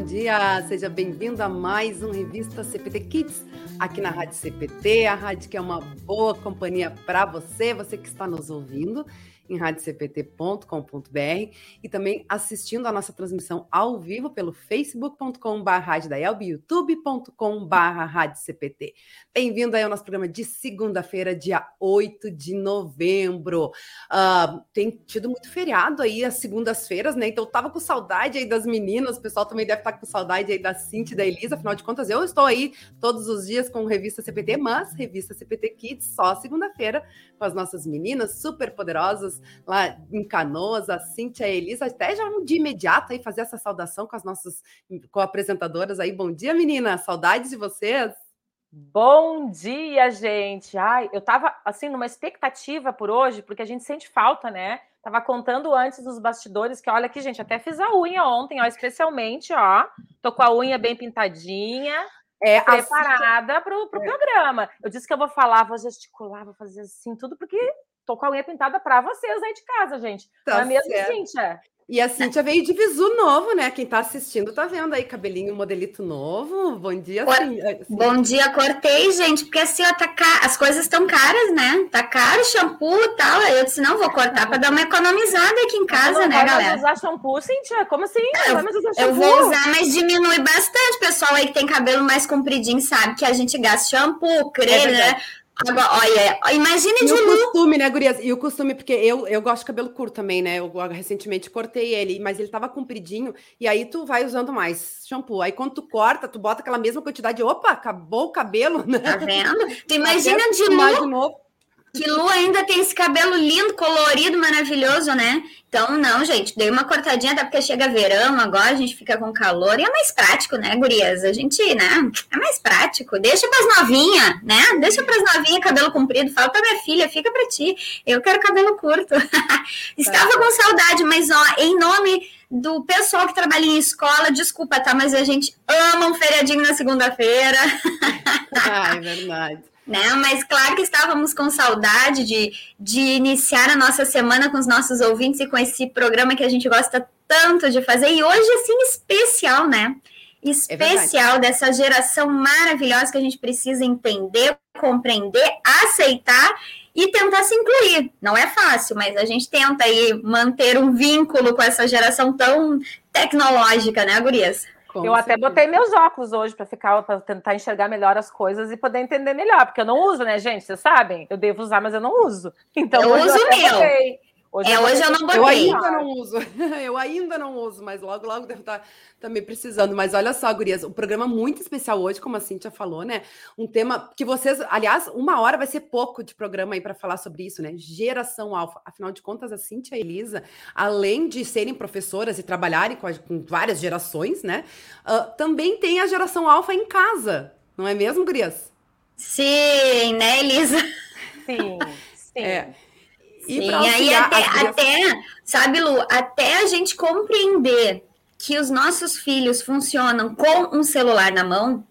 bom dia. Seja bem-vindo a mais um Revista CPT Kids aqui na Rádio CPT, a rádio que é uma boa companhia para você, você que está nos ouvindo em radiocpt.com.br e também assistindo a nossa transmissão ao vivo pelo facebook.com.br e youtube.com.br radiocpt. Bem-vindo aí ao nosso programa de segunda-feira, dia 8 de novembro. Uh, tem tido muito feriado aí as segundas-feiras, né? Então eu tava com saudade aí das meninas, o pessoal também deve estar com saudade aí da Cintia e da Elisa, afinal de contas eu estou aí todos os dias com revista CPT, mas revista CPT Kids só segunda-feira com as nossas meninas super poderosas lá em Canoas, a Cíntia e a Elisa, até já de imediato aí fazer essa saudação com as nossas co-apresentadoras aí. Bom dia, menina, saudades de vocês. Bom dia, gente. Ai, eu tava assim numa expectativa por hoje, porque a gente sente falta, né? Tava contando antes dos bastidores que olha aqui, gente, até fiz a unha ontem, ó, especialmente, ó. Tô com a unha bem pintadinha. É, preparada para o pro é. programa. Eu disse que eu vou falar, vou gesticular, vou fazer assim, tudo, porque tô com a unha pintada para vocês aí de casa, gente. Tá Não é mesmo, certo. Cíntia? E a Cíntia veio de visu novo, né? Quem tá assistindo tá vendo aí, cabelinho, modelito novo. Bom dia, Cíntia. Bom dia, cortei, gente, porque assim, ó, tá ca... as coisas estão caras, né? Tá caro shampoo e tal. Eu disse, não, vou cortar para dar uma economizada aqui em casa, né, galera? Vai usar shampoo, Cíntia? Como assim? Eu, eu vou usar, mas diminui bastante. Pessoal aí que tem cabelo mais compridinho sabe que a gente gasta shampoo, creme, é né? Agora, olha, imagine de o costume, né, Gurias? E o costume, porque eu, eu gosto de cabelo curto também, né? Eu recentemente cortei ele, mas ele tava compridinho, e aí tu vai usando mais shampoo. Aí quando tu corta, tu bota aquela mesma quantidade, opa, acabou o cabelo, né? Tá vendo? Tu imagina de de novo. Que Lu ainda tem esse cabelo lindo, colorido, maravilhoso, né? Então, não, gente, dei uma cortadinha, até porque chega verão agora, a gente fica com calor e é mais prático, né, gurias? A gente, né, é mais prático. Deixa pras novinhas, né? Deixa pras novinhas cabelo comprido. Fala pra minha filha, fica pra ti. Eu quero cabelo curto. Estava com saudade, mas, ó, em nome do pessoal que trabalha em escola, desculpa, tá? Mas a gente ama um feriadinho na segunda-feira. é verdade né? Mas claro que estávamos com saudade de, de iniciar a nossa semana com os nossos ouvintes e com esse programa que a gente gosta tanto de fazer. E hoje, assim, especial, né? Especial é dessa geração maravilhosa que a gente precisa entender, compreender, aceitar e tentar se incluir. Não é fácil, mas a gente tenta aí manter um vínculo com essa geração tão tecnológica, né, Gurias? Com eu certeza. até botei meus óculos hoje para ficar para tentar enxergar melhor as coisas e poder entender melhor, porque eu não uso, né, gente? Vocês sabem? Eu devo usar, mas eu não uso. Então eu uso o meu. Botei. Hoje, é, eu, hoje eu não botei. Eu ainda não uso. Eu ainda não uso, mas logo, logo devo estar também precisando. Mas olha só, gurias, um programa muito especial hoje, como a Cintia falou, né? Um tema que vocês, aliás, uma hora vai ser pouco de programa aí para falar sobre isso, né? Geração alfa. Afinal de contas, a Cintia e a Elisa, além de serem professoras e trabalharem com, a, com várias gerações, né? Uh, também tem a geração alfa em casa, não é mesmo, gurias? Sim, né, Elisa? Sim, sim. É. E Sim, aí até, até, sabe, Lu, até a gente compreender que os nossos filhos funcionam com um celular na mão,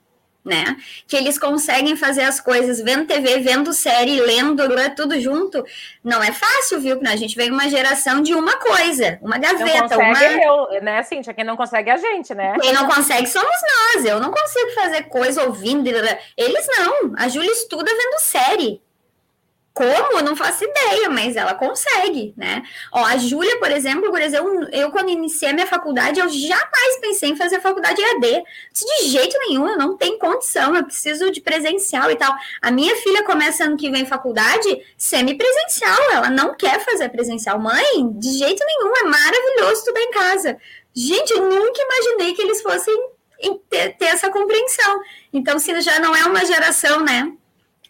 né? Que eles conseguem fazer as coisas vendo TV, vendo série, lendo, tudo junto. Não é fácil, viu? A gente vem uma geração de uma coisa, uma gaveta. Não consegue uma... eu, né, Cíntia? Quem não consegue é a gente, né? Quem não consegue somos nós. Eu não consigo fazer coisa ouvindo. Eles não. A Júlia estuda vendo série. Como? Não faço ideia, mas ela consegue, né? Ó, a Júlia, por exemplo, por exemplo, eu, quando iniciei a minha faculdade, eu jamais pensei em fazer faculdade EAD. De jeito nenhum, eu não tenho condição, eu preciso de presencial e tal. A minha filha começa ano que vem faculdade semi-presencial, ela não quer fazer presencial. Mãe, de jeito nenhum, é maravilhoso estudar em casa. Gente, eu nunca imaginei que eles fossem ter essa compreensão. Então, se já não é uma geração, né?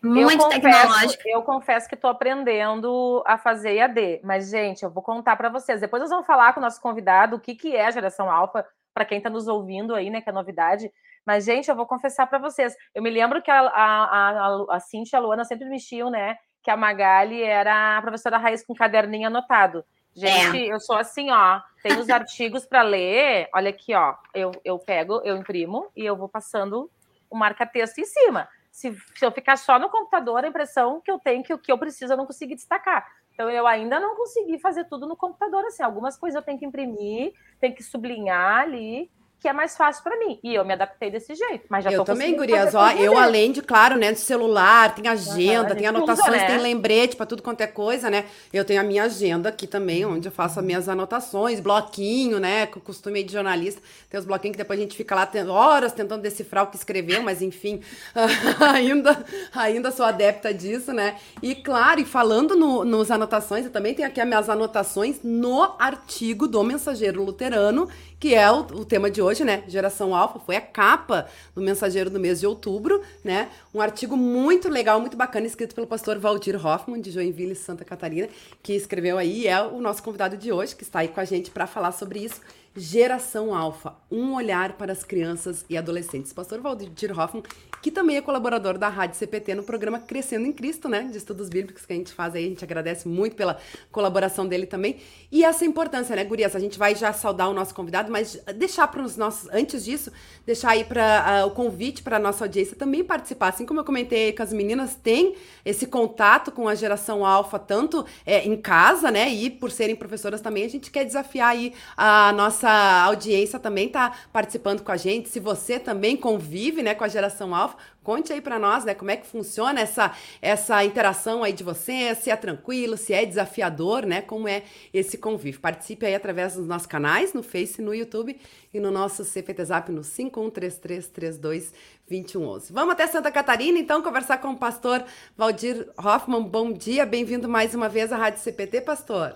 Muito eu confesso, tecnológico. Eu confesso que estou aprendendo a fazer EAD, mas, gente, eu vou contar para vocês. Depois nós vamos falar com o nosso convidado o que, que é a geração alfa, para quem está nos ouvindo aí, né, que é novidade. Mas, gente, eu vou confessar para vocês. Eu me lembro que a, a, a, a Cintia e a Luana sempre mexiam, né? Que a Magali era a professora raiz com caderninho anotado. Gente, é. eu sou assim, ó. Tem os artigos para ler. Olha aqui, ó. Eu, eu pego, eu imprimo e eu vou passando o marca-texto em cima se, se eu ficar só no computador, a impressão que eu tenho que o que eu preciso eu não consegui destacar. Então, eu ainda não consegui fazer tudo no computador, assim. Algumas coisas eu tenho que imprimir, tenho que sublinhar ali. Que é mais fácil para mim. E eu me adaptei desse jeito, mas já Eu também, gurias, ó, eu além de, claro, né, de celular, tem agenda, uhum, tem anotações, usa, né? tem lembrete para tudo quanto é coisa, né? Eu tenho a minha agenda aqui também, onde eu faço as minhas anotações, bloquinho, né, com o costume de jornalista, tem os bloquinhos que depois a gente fica lá horas tentando decifrar o que escreveu, mas enfim, ainda, ainda sou adepta disso, né? E claro, e falando no, nos anotações, eu também tenho aqui as minhas anotações no artigo do Mensageiro Luterano, que é o, o, tema de hoje, né? Geração Alfa, foi a capa do Mensageiro do mês de outubro, né? Um artigo muito legal, muito bacana, escrito pelo pastor Valdir Hoffman, de Joinville, Santa Catarina, que escreveu aí, é o nosso convidado de hoje, que está aí com a gente para falar sobre isso. Geração Alfa, um olhar para as crianças e adolescentes. Pastor Valdir Hoffman, que também é colaborador da Rádio CPT no programa Crescendo em Cristo, né? De estudos bíblicos que a gente faz aí. A gente agradece muito pela colaboração dele também. E essa importância, né, Gurias? A gente vai já saudar o nosso convidado, mas deixar para os nossos, antes disso, deixar aí para uh, o convite para a nossa audiência também participar. Assim como eu comentei com as meninas, tem esse contato com a geração alfa, tanto é, em casa, né? E por serem professoras também, a gente quer desafiar aí a nossa audiência também está participando com a gente. Se você também convive né, com a geração alfa, conte aí para nós né, como é que funciona essa, essa interação aí de você, se é tranquilo, se é desafiador, né? Como é esse convívio. Participe aí através dos nossos canais, no Face, no YouTube e no nosso CPT Zap no 5133322111. Vamos até Santa Catarina, então, conversar com o pastor Valdir Hoffman. Bom dia, bem-vindo mais uma vez à Rádio CPT, pastor.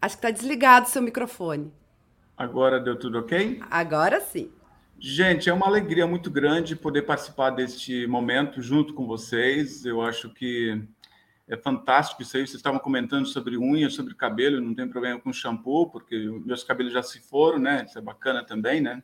Acho que está desligado o seu microfone. Agora deu tudo ok? Agora sim. Gente, é uma alegria muito grande poder participar deste momento junto com vocês. Eu acho que é fantástico isso aí. Vocês estavam comentando sobre unha, sobre cabelo, não tem problema com shampoo, porque meus cabelos já se foram, né? Isso é bacana também, né?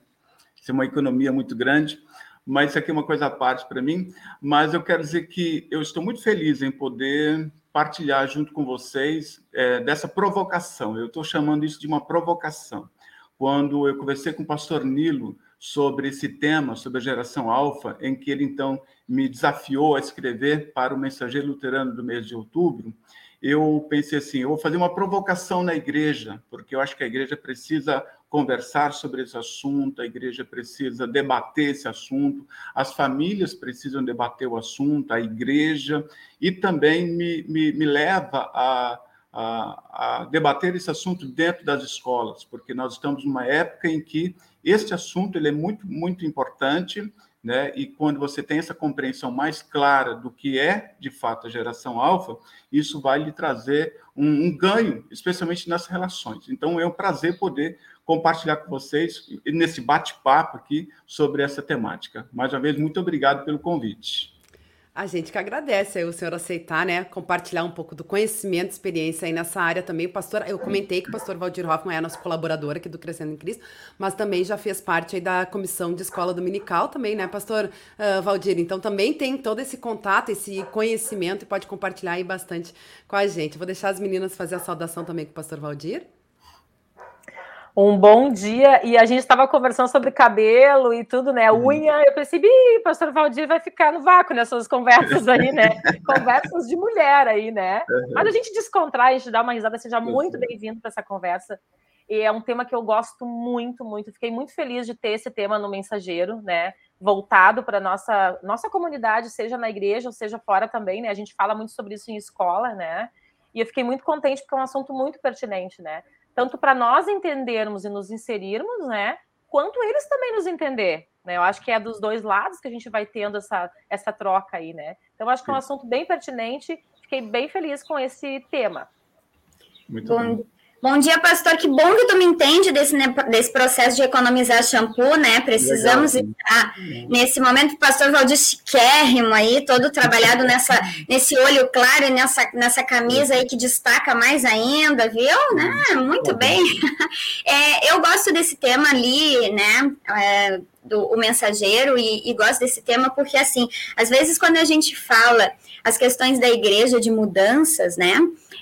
Isso é uma economia muito grande. Mas isso aqui é uma coisa à parte para mim. Mas eu quero dizer que eu estou muito feliz em poder partilhar junto com vocês é, dessa provocação. Eu estou chamando isso de uma provocação. Quando eu conversei com o pastor Nilo sobre esse tema, sobre a geração alfa, em que ele então me desafiou a escrever para o Mensageiro Luterano do mês de outubro, eu pensei assim: eu vou fazer uma provocação na igreja, porque eu acho que a igreja precisa conversar sobre esse assunto, a igreja precisa debater esse assunto, as famílias precisam debater o assunto, a igreja, e também me, me, me leva a, a, a, debater esse assunto dentro das escolas, porque nós estamos numa época em que este assunto ele é muito, muito importante, né? E quando você tem essa compreensão mais clara do que é de fato a geração alfa, isso vai lhe trazer um, um ganho, especialmente nas relações. Então é um prazer poder compartilhar com vocês nesse bate-papo aqui sobre essa temática. Mais uma vez, muito obrigado pelo convite. A gente que agradece o senhor aceitar, né, compartilhar um pouco do conhecimento, experiência aí nessa área também. O pastor, eu comentei que o pastor Valdir Hoffman é nosso colaborador aqui do Crescendo em Cristo, mas também já fez parte aí da comissão de escola dominical também, né, pastor uh, Valdir? Então também tem todo esse contato, esse conhecimento e pode compartilhar aí bastante com a gente. vou deixar as meninas fazer a saudação também com o pastor Valdir. Um bom dia. E a gente estava conversando sobre cabelo e tudo, né? Uhum. Unha. Eu percebi, pastor Valdir vai ficar no vácuo nessas conversas aí, né? conversas de mulher aí, né? Uhum. Mas a gente descontrai, a gente dá uma risada. Seja muito bem-vindo para essa conversa. E é um tema que eu gosto muito, muito. Fiquei muito feliz de ter esse tema no Mensageiro, né? Voltado para nossa nossa comunidade, seja na igreja ou seja fora também, né? A gente fala muito sobre isso em escola, né? E eu fiquei muito contente porque é um assunto muito pertinente, né? Tanto para nós entendermos e nos inserirmos, né? Quanto eles também nos entender. Né? Eu acho que é dos dois lados que a gente vai tendo essa, essa troca aí, né? Então, eu acho que é um assunto bem pertinente. Fiquei bem feliz com esse tema. Muito bom. bom. Bom dia, pastor. Que bom que tu me entende desse, né, desse processo de economizar shampoo, né? Precisamos Legal, estar nesse momento. O pastor Valdir chiquérrimo aí, todo trabalhado nessa, nesse olho claro e nessa, nessa camisa aí que destaca mais ainda, viu? Né? Muito bem. É, eu gosto desse tema ali, né? É, do o mensageiro e, e gosto desse tema porque assim, às vezes quando a gente fala as questões da igreja de mudanças, né?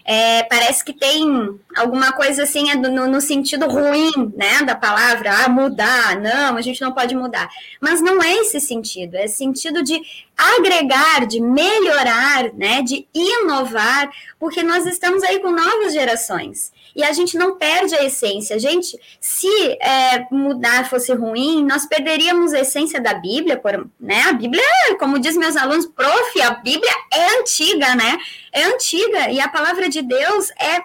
é, parece que tem alguma coisa assim é no, no, sentido ruim, né, da palavra, ah, mudar, não, a gente não pode mudar. Mas não é esse sentido, é sentido de agregar, de melhorar, né, de inovar, porque nós estamos aí com novas gerações. E a gente não perde a essência. Gente, se é, mudar fosse ruim, nós perderíamos a essência da Bíblia, por, né? A Bíblia, como diz meus alunos, prof, a Bíblia é antiga, né? É antiga e a palavra de Deus é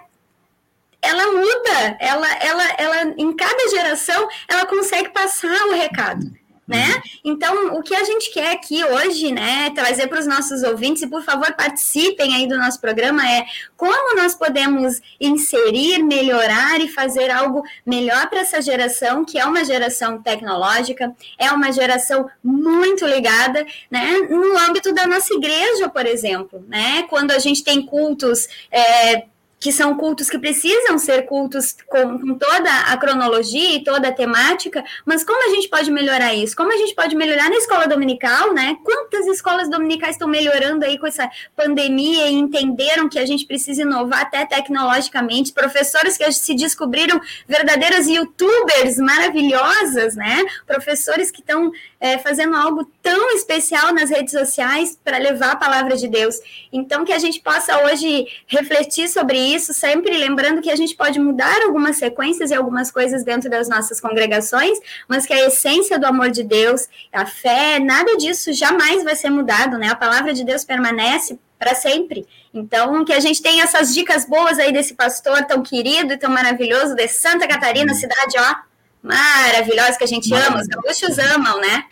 ela muda, ela, ela, ela, em cada geração, ela consegue passar o recado né? Uhum. Então, o que a gente quer aqui hoje, né, trazer para os nossos ouvintes, e por favor participem aí do nosso programa, é como nós podemos inserir, melhorar e fazer algo melhor para essa geração, que é uma geração tecnológica, é uma geração muito ligada, né, no âmbito da nossa igreja, por exemplo, né? Quando a gente tem cultos é, que são cultos que precisam ser cultos com, com, toda a cronologia e toda a temática, mas como a gente pode melhorar isso? Como a gente pode melhorar na escola dominical, né? Quantas escolas dominicais estão melhorando aí com essa pandemia e entenderam que a gente precisa inovar até tecnologicamente? Professores que se descobriram verdadeiras youtubers maravilhosas, né? Professores que estão é, fazendo algo tão especial nas redes sociais para levar a palavra de Deus. Então, que a gente possa hoje refletir sobre isso, sempre lembrando que a gente pode mudar algumas sequências e algumas coisas dentro das nossas congregações, mas que a essência do amor de Deus, a fé, nada disso jamais vai ser mudado, né? A palavra de Deus permanece para sempre. Então, que a gente tenha essas dicas boas aí desse pastor tão querido e tão maravilhoso de Santa Catarina, cidade, ó, maravilhosa que a gente ama, os gaúchos amam, né?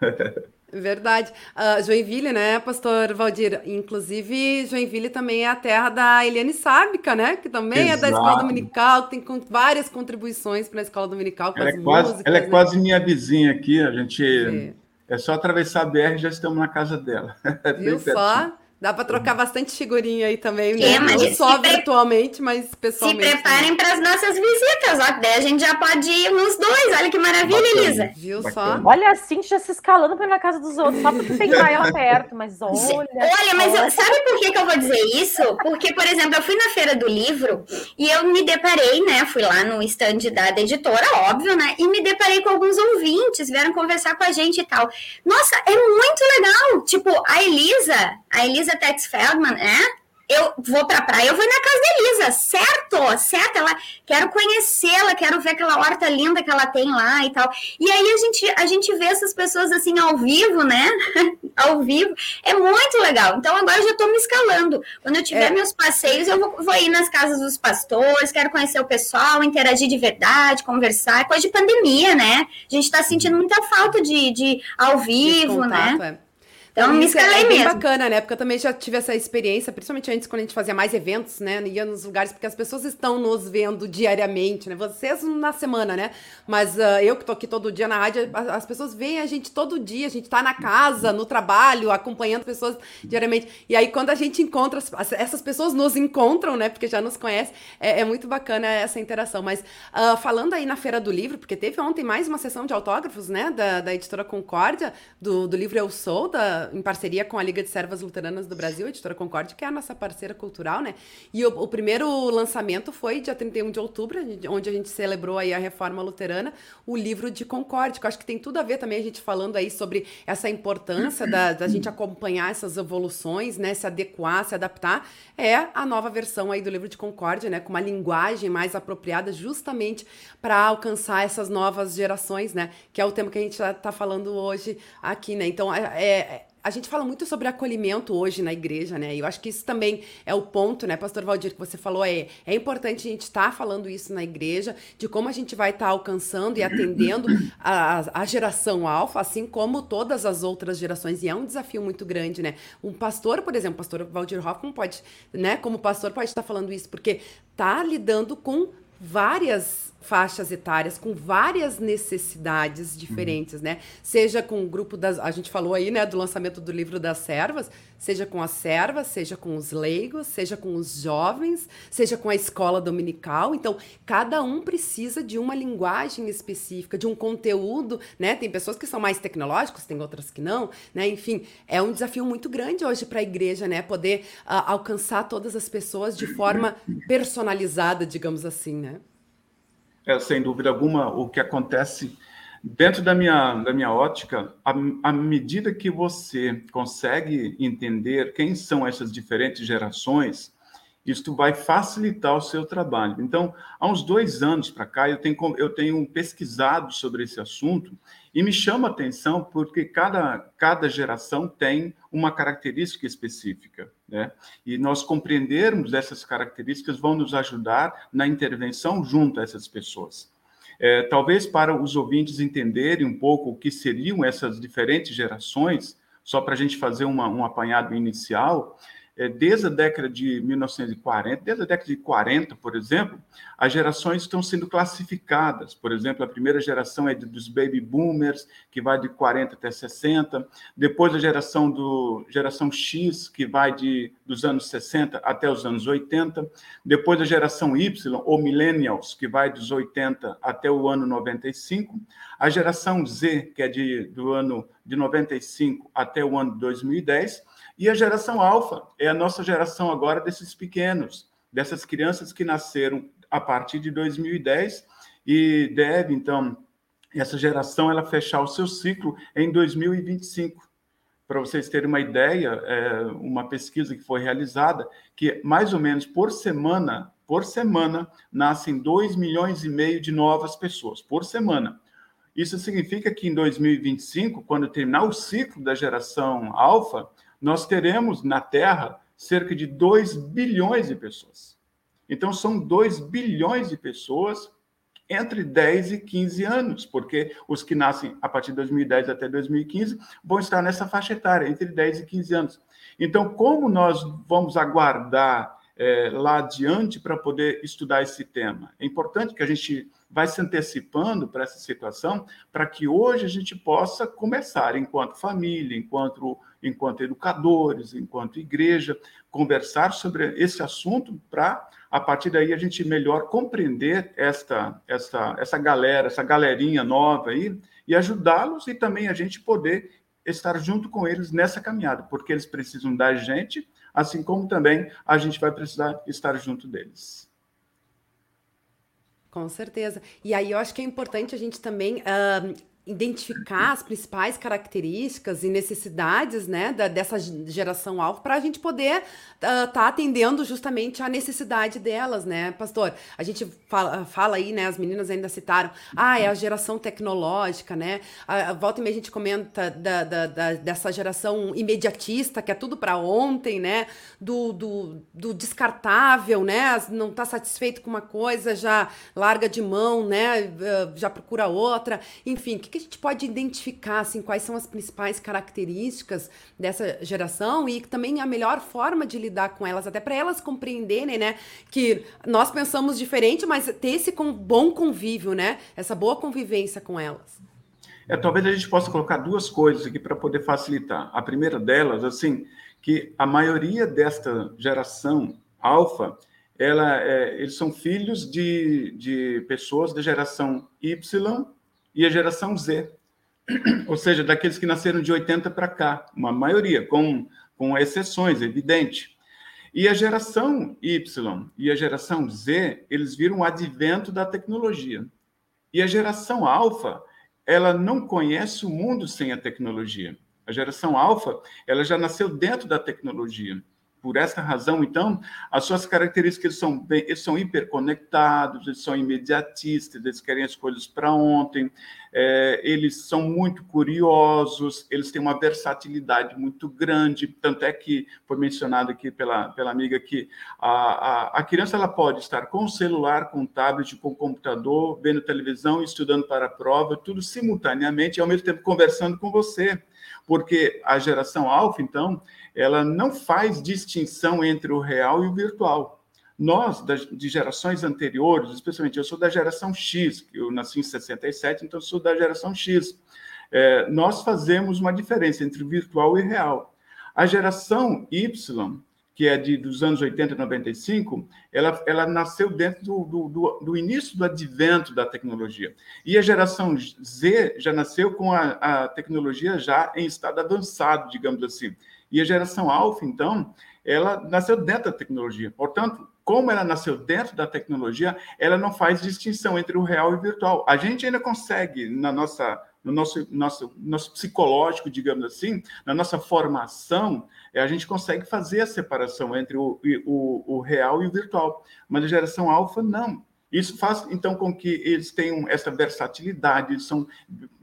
Verdade. Uh, Joinville, né, pastor Valdir? Inclusive, Joinville também é a terra da Eliane Sábica, né? Que também Exato. é da Escola Dominical, tem com, várias contribuições para a Escola Dominical com ela as é quase, músicas. Ela é né? quase minha vizinha aqui, a gente... É. é só atravessar a BR e já estamos na casa dela. Viu só? Dá para trocar bastante figurinha aí também, né? É, Não só virtualmente, mas pessoalmente. Se preparem para as nossas visitas, ó. Daí a gente já pode ir nos dois. Olha que maravilha, Bacana. Elisa. Viu Bacana. só? Olha a Cintia se escalando para ir na casa dos outros, só porque tem ela perto, mas olha. Olha, mas eu, sabe por que, que eu vou dizer isso? Porque, por exemplo, eu fui na feira do livro e eu me deparei, né? Fui lá no stand da, da editora, óbvio, né? E me deparei com alguns ouvintes, vieram conversar com a gente e tal. Nossa, é muito legal. Tipo, a Elisa, a Elisa Tex Feldman, é? eu vou pra praia, eu vou na casa da Elisa, certo? Certo? Ela, quero conhecê-la, quero ver aquela horta linda que ela tem lá e tal. E aí a gente, a gente vê essas pessoas assim ao vivo, né? ao vivo. É muito legal. Então agora eu já tô me escalando. Quando eu tiver é. meus passeios, eu vou, vou ir nas casas dos pastores, quero conhecer o pessoal, interagir de verdade, conversar. É coisa de pandemia, né? A gente tá sentindo muita falta de, de ao vivo, né? contato, né? É. Então, me escalei é bem mesmo. bacana, né? Porque eu também já tive essa experiência, principalmente antes, quando a gente fazia mais eventos, né? Ia nos lugares, porque as pessoas estão nos vendo diariamente, né? Vocês na semana, né? Mas uh, eu que tô aqui todo dia na rádio, as pessoas veem a gente todo dia, a gente tá na casa, no trabalho, acompanhando pessoas diariamente. E aí, quando a gente encontra, essas pessoas nos encontram, né? Porque já nos conhecem, é, é muito bacana essa interação. Mas uh, falando aí na Feira do Livro, porque teve ontem mais uma sessão de autógrafos, né? Da, da editora Concórdia, do, do livro Eu Sou, da em parceria com a Liga de Servas Luteranas do Brasil, a Editora Concorde, que é a nossa parceira cultural, né? E o, o, primeiro lançamento foi dia 31 de outubro, onde a gente celebrou aí a reforma luterana, o livro de Concorde, que eu acho que tem tudo a ver também a gente falando aí sobre essa importância da, da gente acompanhar essas evoluções, né? Se adequar, se adaptar. É a nova versão aí do livro de Concorde, né? Com uma linguagem mais apropriada justamente para alcançar essas novas gerações, né? Que é o tema que a gente está falando hoje aqui, né? Então, é, é a gente fala muito sobre acolhimento hoje na igreja, né? E eu acho que isso também é o ponto, né, Pastor Valdir, que você falou. É, é importante a gente estar tá falando isso na igreja, de como a gente vai estar tá alcançando e atendendo a, a geração alfa, assim como todas as outras gerações. E é um desafio muito grande, né? Um pastor, por exemplo, pastor Valdir Hoffman pode, né, como pastor, pode estar falando isso, porque tá lidando com várias faixas etárias com várias necessidades diferentes, uhum. né? Seja com o grupo das. A gente falou aí, né, do lançamento do livro das servas, seja com as servas, seja com os leigos, seja com os jovens, seja com a escola dominical. Então, cada um precisa de uma linguagem específica, de um conteúdo, né? Tem pessoas que são mais tecnológicas, tem outras que não, né? Enfim, é um desafio muito grande hoje para a igreja, né? Poder uh, alcançar todas as pessoas de forma personalizada, digamos assim, né? É, sem dúvida alguma, o que acontece dentro da minha, da minha ótica, à medida que você consegue entender quem são essas diferentes gerações Isto vai facilitar o seu trabalho. Então, há uns dois anos para cá, eu tenho, eu tenho pesquisado sobre esse assunto e me chama a atenção porque cada, cada geração tem uma característica específica. Né? E nós compreendermos essas características vão nos ajudar na intervenção junto a essas pessoas. É, talvez para os ouvintes entenderem um pouco o que seriam essas diferentes gerações, só para a gente fazer uma, um apanhado inicial, desde a década de 1940, desde a década de 40, por exemplo, as gerações estão sendo classificadas. Por exemplo, a primeira geração é dos baby boomers, que vai de 40 até 60. Depois a geração do geração X, que vai de dos anos 60 até os anos 80. Depois a geração Y, ou millennials, que vai dos 80 até o ano 95. A geração Z, que é de, do ano de 95 até o ano 2010 e a geração alfa é a nossa geração agora desses pequenos, dessas crianças que nasceram a partir de 2010 e deve, então, essa geração ela fechar o seu ciclo em 2025. Para vocês terem uma ideia, é uma pesquisa que foi realizada, que mais ou menos por semana, por semana, nascem 2 milhões e meio de novas pessoas, por semana. Isso significa que em 2025, quando terminar o ciclo da geração alfa, nós teremos na Terra cerca de 2 bilhões de pessoas. Então, são 2 bilhões de pessoas entre 10 e 15 anos, porque os que nascem a partir de 2010 até 2015 vão estar nessa faixa etária, entre 10 e 15 anos. Então, como nós vamos aguardar é, lá adiante para poder estudar esse tema? É importante que a gente vai se antecipando para essa situação, para que hoje a gente possa começar, enquanto família, enquanto, enquanto educadores, enquanto igreja, conversar sobre esse assunto para, a partir daí, a gente melhor compreender esta, esta, essa galera, essa galerinha nova aí, e ajudá-los e também a gente poder estar junto com eles nessa caminhada, porque eles precisam da gente, assim como também a gente vai precisar estar junto deles. Com certeza. E aí eu acho que é importante a gente também uh, identificar as principais características e necessidades né, da, dessa geração alfa para a gente poder estar uh, tá atendendo justamente a necessidade delas, né, pastor? A gente fala, fala aí, né, as meninas ainda citaram, ah, é a geração tecnológica, né? A, a volta e meia a gente comenta da, da, da, dessa geração imediatista, que é tudo para ontem, né? Do, do, do, descartável, né? Não está satisfeito com uma coisa, já larga de mão, né? Ah, já procura outra. Enfim, o que que a gente pode identificar, assim, quais são as principais características dessa geração e também a melhor forma de lidar com elas, até para elas compreenderem, né, que nós pensamos diferente, mas ter esse bom convívio, né, essa boa convivência com elas. É, talvez a gente possa colocar duas coisas aqui para poder facilitar. A primeira delas, assim, que a maioria desta geração alfa, ela, é, eles são filhos de, de pessoas da geração Y e a geração Z, ou seja, daqueles que nasceram de 80 para cá, uma maioria, com, com exceções, evidente. E a geração Y e a geração Z, eles viram o advento da tecnologia. E a geração alfa, ela não conhece o mundo sem a tecnologia. A geração alfa, ela já nasceu dentro da tecnologia. Por essa razão, então, as suas características são, bem, eles são hiperconectados, eles são imediatistas, eles querem as coisas para ontem, é, eles são muito curiosos, eles têm uma versatilidade muito grande, tanto é que foi mencionado aqui pela, pela amiga que a, a, a criança ela pode estar com o celular, com o tablet, com o computador, vendo televisão, estudando para a prova, tudo simultaneamente e ao mesmo tempo conversando com você, porque a geração alfa, então, ela não faz distinção entre o real e o virtual. Nós, de gerações anteriores, especialmente eu sou da geração X, eu nasci em 67, então sou da geração X. É, nós fazemos uma diferença entre virtual e real. A geração Y, que é de, dos anos 80 e 95, ela, ela nasceu dentro do, do, do, do, início do advento da tecnologia. E a geração Z já nasceu com a, a tecnologia já em estado avançado, digamos assim. E a geração alfa, então, ela nasceu dentro da tecnologia. Portanto, como ela nasceu dentro da tecnologia, ela não faz distinção entre o real e o virtual. A gente ainda consegue, na nossa no nosso, nosso, nosso psicológico, digamos assim, na nossa formação, a gente consegue fazer a separação entre o, o, o real e o virtual. Mas a geração alfa, não. Isso faz, então, com que eles tenham essa versatilidade, eles são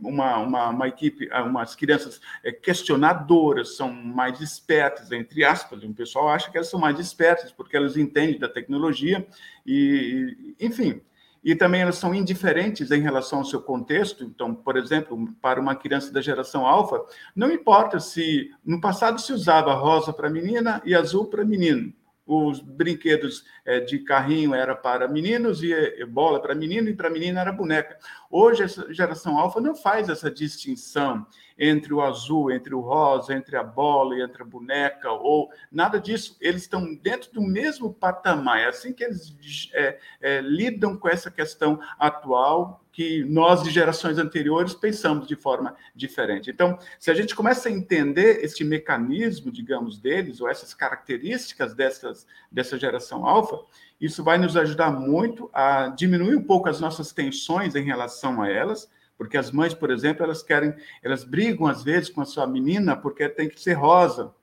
uma, uma, uma equipe, ah, umas crianças é, questionadoras, são mais espertas, entre aspas, o pessoal acha que elas são mais espertas, porque elas entendem da tecnologia, e, enfim, e também elas são indiferentes em relação ao seu contexto. Então, por exemplo, para uma criança da geração alfa, não importa se no passado se usava rosa para menina e azul para menino os brinquedos é, de carrinho era para meninos e bola para menino e para menina era boneca. Hoje essa geração alfa não faz essa distinção entre o azul, entre o rosa, entre a bola e entre a boneca ou nada disso. Eles estão dentro do mesmo patamar. É assim que eles é, é, lidam com essa questão atual que nós de gerações anteriores pensamos de forma diferente. Então, se a gente começa a entender este mecanismo, digamos, deles, ou essas características dessas, dessa geração alfa, isso vai nos ajudar muito a diminuir um pouco as nossas tensões em relação a elas, porque as mães, por exemplo, elas querem, elas brigam às vezes com a sua menina porque tem que ser rosa,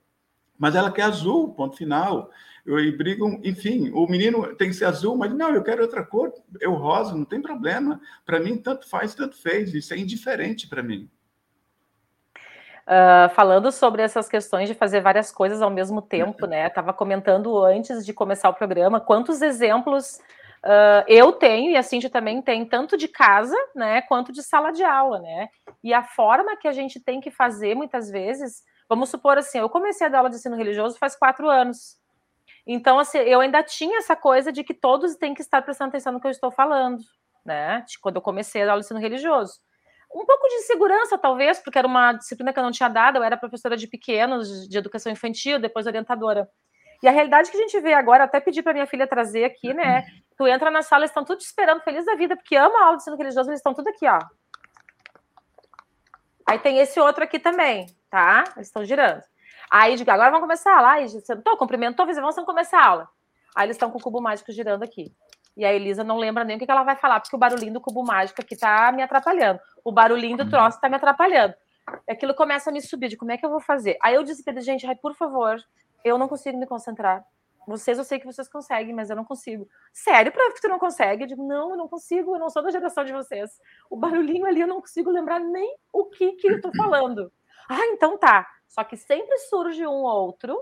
mas ela quer azul, ponto final e brigam, enfim, o menino tem que ser azul, mas não, eu quero outra cor, eu rosa, não tem problema. Para mim, tanto faz, tanto fez, isso é indiferente para mim. Uh, falando sobre essas questões de fazer várias coisas ao mesmo tempo, né? Estava comentando antes de começar o programa quantos exemplos uh, eu tenho e a Cintia também tem, tanto de casa, né, quanto de sala de aula, né? E a forma que a gente tem que fazer muitas vezes, vamos supor assim, eu comecei a dar aula de ensino religioso faz quatro anos. Então, assim, eu ainda tinha essa coisa de que todos têm que estar prestando atenção no que eu estou falando, né? Quando eu comecei a dar aula de ensino religioso. Um pouco de insegurança, talvez, porque era uma disciplina que eu não tinha dado, eu era professora de pequenos, de educação infantil, depois orientadora. E a realidade que a gente vê agora, até pedir para minha filha trazer aqui, né? Tu entra na sala, eles estão tudo esperando, feliz da vida, porque ama a aula de ensino religioso, eles estão tudo aqui, ó. Aí tem esse outro aqui também, tá? Eles estão girando. Aí digo, agora vamos começar a aula. Aí sentou, cumprimentou, fez, vamos começar a aula. Aí eles estão com o cubo mágico girando aqui. E a Elisa não lembra nem o que ela vai falar, porque o barulhinho do cubo mágico aqui tá me atrapalhando. O barulhinho do troço tá me atrapalhando. Aquilo começa a me subir, de como é que eu vou fazer? Aí eu disse para gente, ai, por favor, eu não consigo me concentrar. Vocês, eu sei que vocês conseguem, mas eu não consigo. Sério, para que tu não consegue? Eu digo, não, eu não consigo, eu não sou da geração de vocês. O barulhinho ali, eu não consigo lembrar nem o que que eu tô falando. Ah, então tá. Só que sempre surge um outro